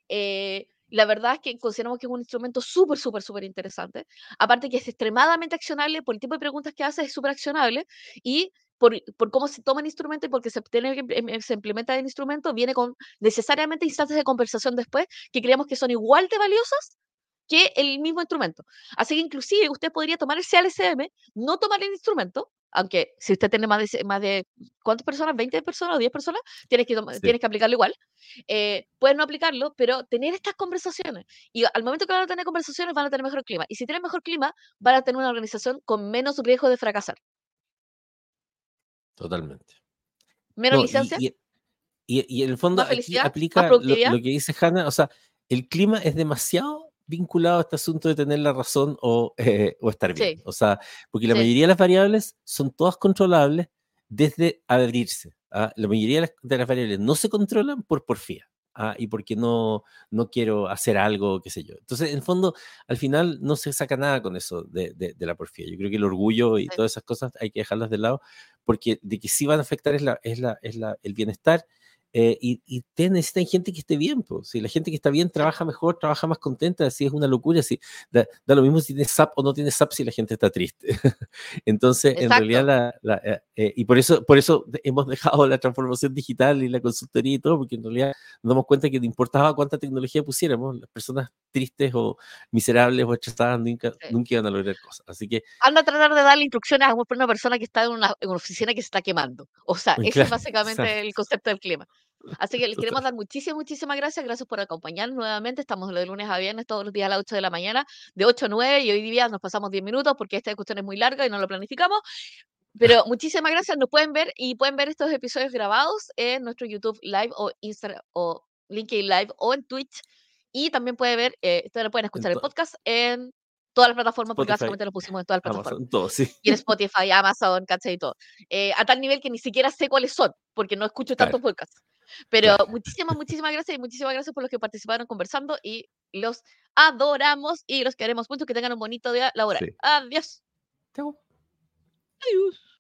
Eh, la verdad es que consideramos que es un instrumento súper, súper, súper interesante. Aparte que es extremadamente accionable, por el tipo de preguntas que hace es súper accionable y por, por, cómo se toma el instrumento y porque se, tiene, em, se implementa el instrumento, viene con necesariamente instancias de conversación después que creemos que son igual de valiosas que el mismo instrumento. Así que inclusive usted podría tomar el CLCM, no tomar el instrumento, aunque si usted tiene más de, más de ¿cuántas personas? ¿20 personas o 10 personas? Tienes que, tienes que aplicarlo igual. Eh, puedes no aplicarlo, pero tener estas conversaciones. Y al momento que van a tener conversaciones, van a tener mejor clima. Y si tienen mejor clima, van a tener una organización con menos riesgo de fracasar. Totalmente. Menos licencia. Y, en el fondo aquí aplica lo, lo, que dice Hanna, o sea, el clima es demasiado vinculado a este asunto de tener la razón o, eh, o estar bien. O sea, porque la mayoría de las variables son todas controlables desde abrirse. ¿ah? La mayoría de las, variables no se controlan por porfía. ¿ah? y porque no, no quiero hacer algo, qué sé yo. Entonces, en el fondo, al final no se saca nada con eso de, de, la porfía. Yo creo que el orgullo y todas esas cosas hay que dejarlas de lado, porque de que sí van a afectar es, la, es, la, es la, el bienestar eh, y, y te necesitan gente que esté bien, pues. Si la gente que está bien trabaja mejor, trabaja más contenta, así es una locura. Si, da, lo mismo si tienes SAP o no tienes SAP si la gente está triste. (laughs) Entonces, en realidad, la, eh, eh, y por eso, por eso hemos dejado la transformación digital y la consultoría y todo, porque en realidad nos damos cuenta que no importaba cuánta tecnología pusiéramos, las personas tristes o miserables o estresadas nunca, nunca iban a lograr cosas. Así que. Anda a tratar de darle instrucciones a una persona que está en una, en una oficina que se está quemando. O sea, (laughs) ese es básicamente el concepto del clima. Así que les queremos dar muchísimas, muchísimas gracias. Gracias por acompañarnos nuevamente. Estamos de lunes a viernes todos los días a las 8 de la mañana, de 8 a 9, y hoy día nos pasamos 10 minutos porque esta discusión es muy larga y no lo planificamos. Pero (laughs) muchísimas gracias. Nos pueden ver y pueden ver estos episodios grabados en nuestro YouTube Live o Instagram o LinkedIn Live o en Twitch. Y también puede ver, eh, pueden escuchar el podcast en todas las plataformas, porque básicamente lo pusimos en todas las plataformas. Y en (laughs) Spotify, Amazon, ¿cachai? Y todo. Eh, a tal nivel que ni siquiera sé cuáles son, porque no escucho tantos podcasts. Pero muchísimas, (laughs) muchísimas gracias y muchísimas gracias por los que participaron conversando y los adoramos y los queremos mucho. Que tengan un bonito día laboral. Adiós. Chao. Adiós.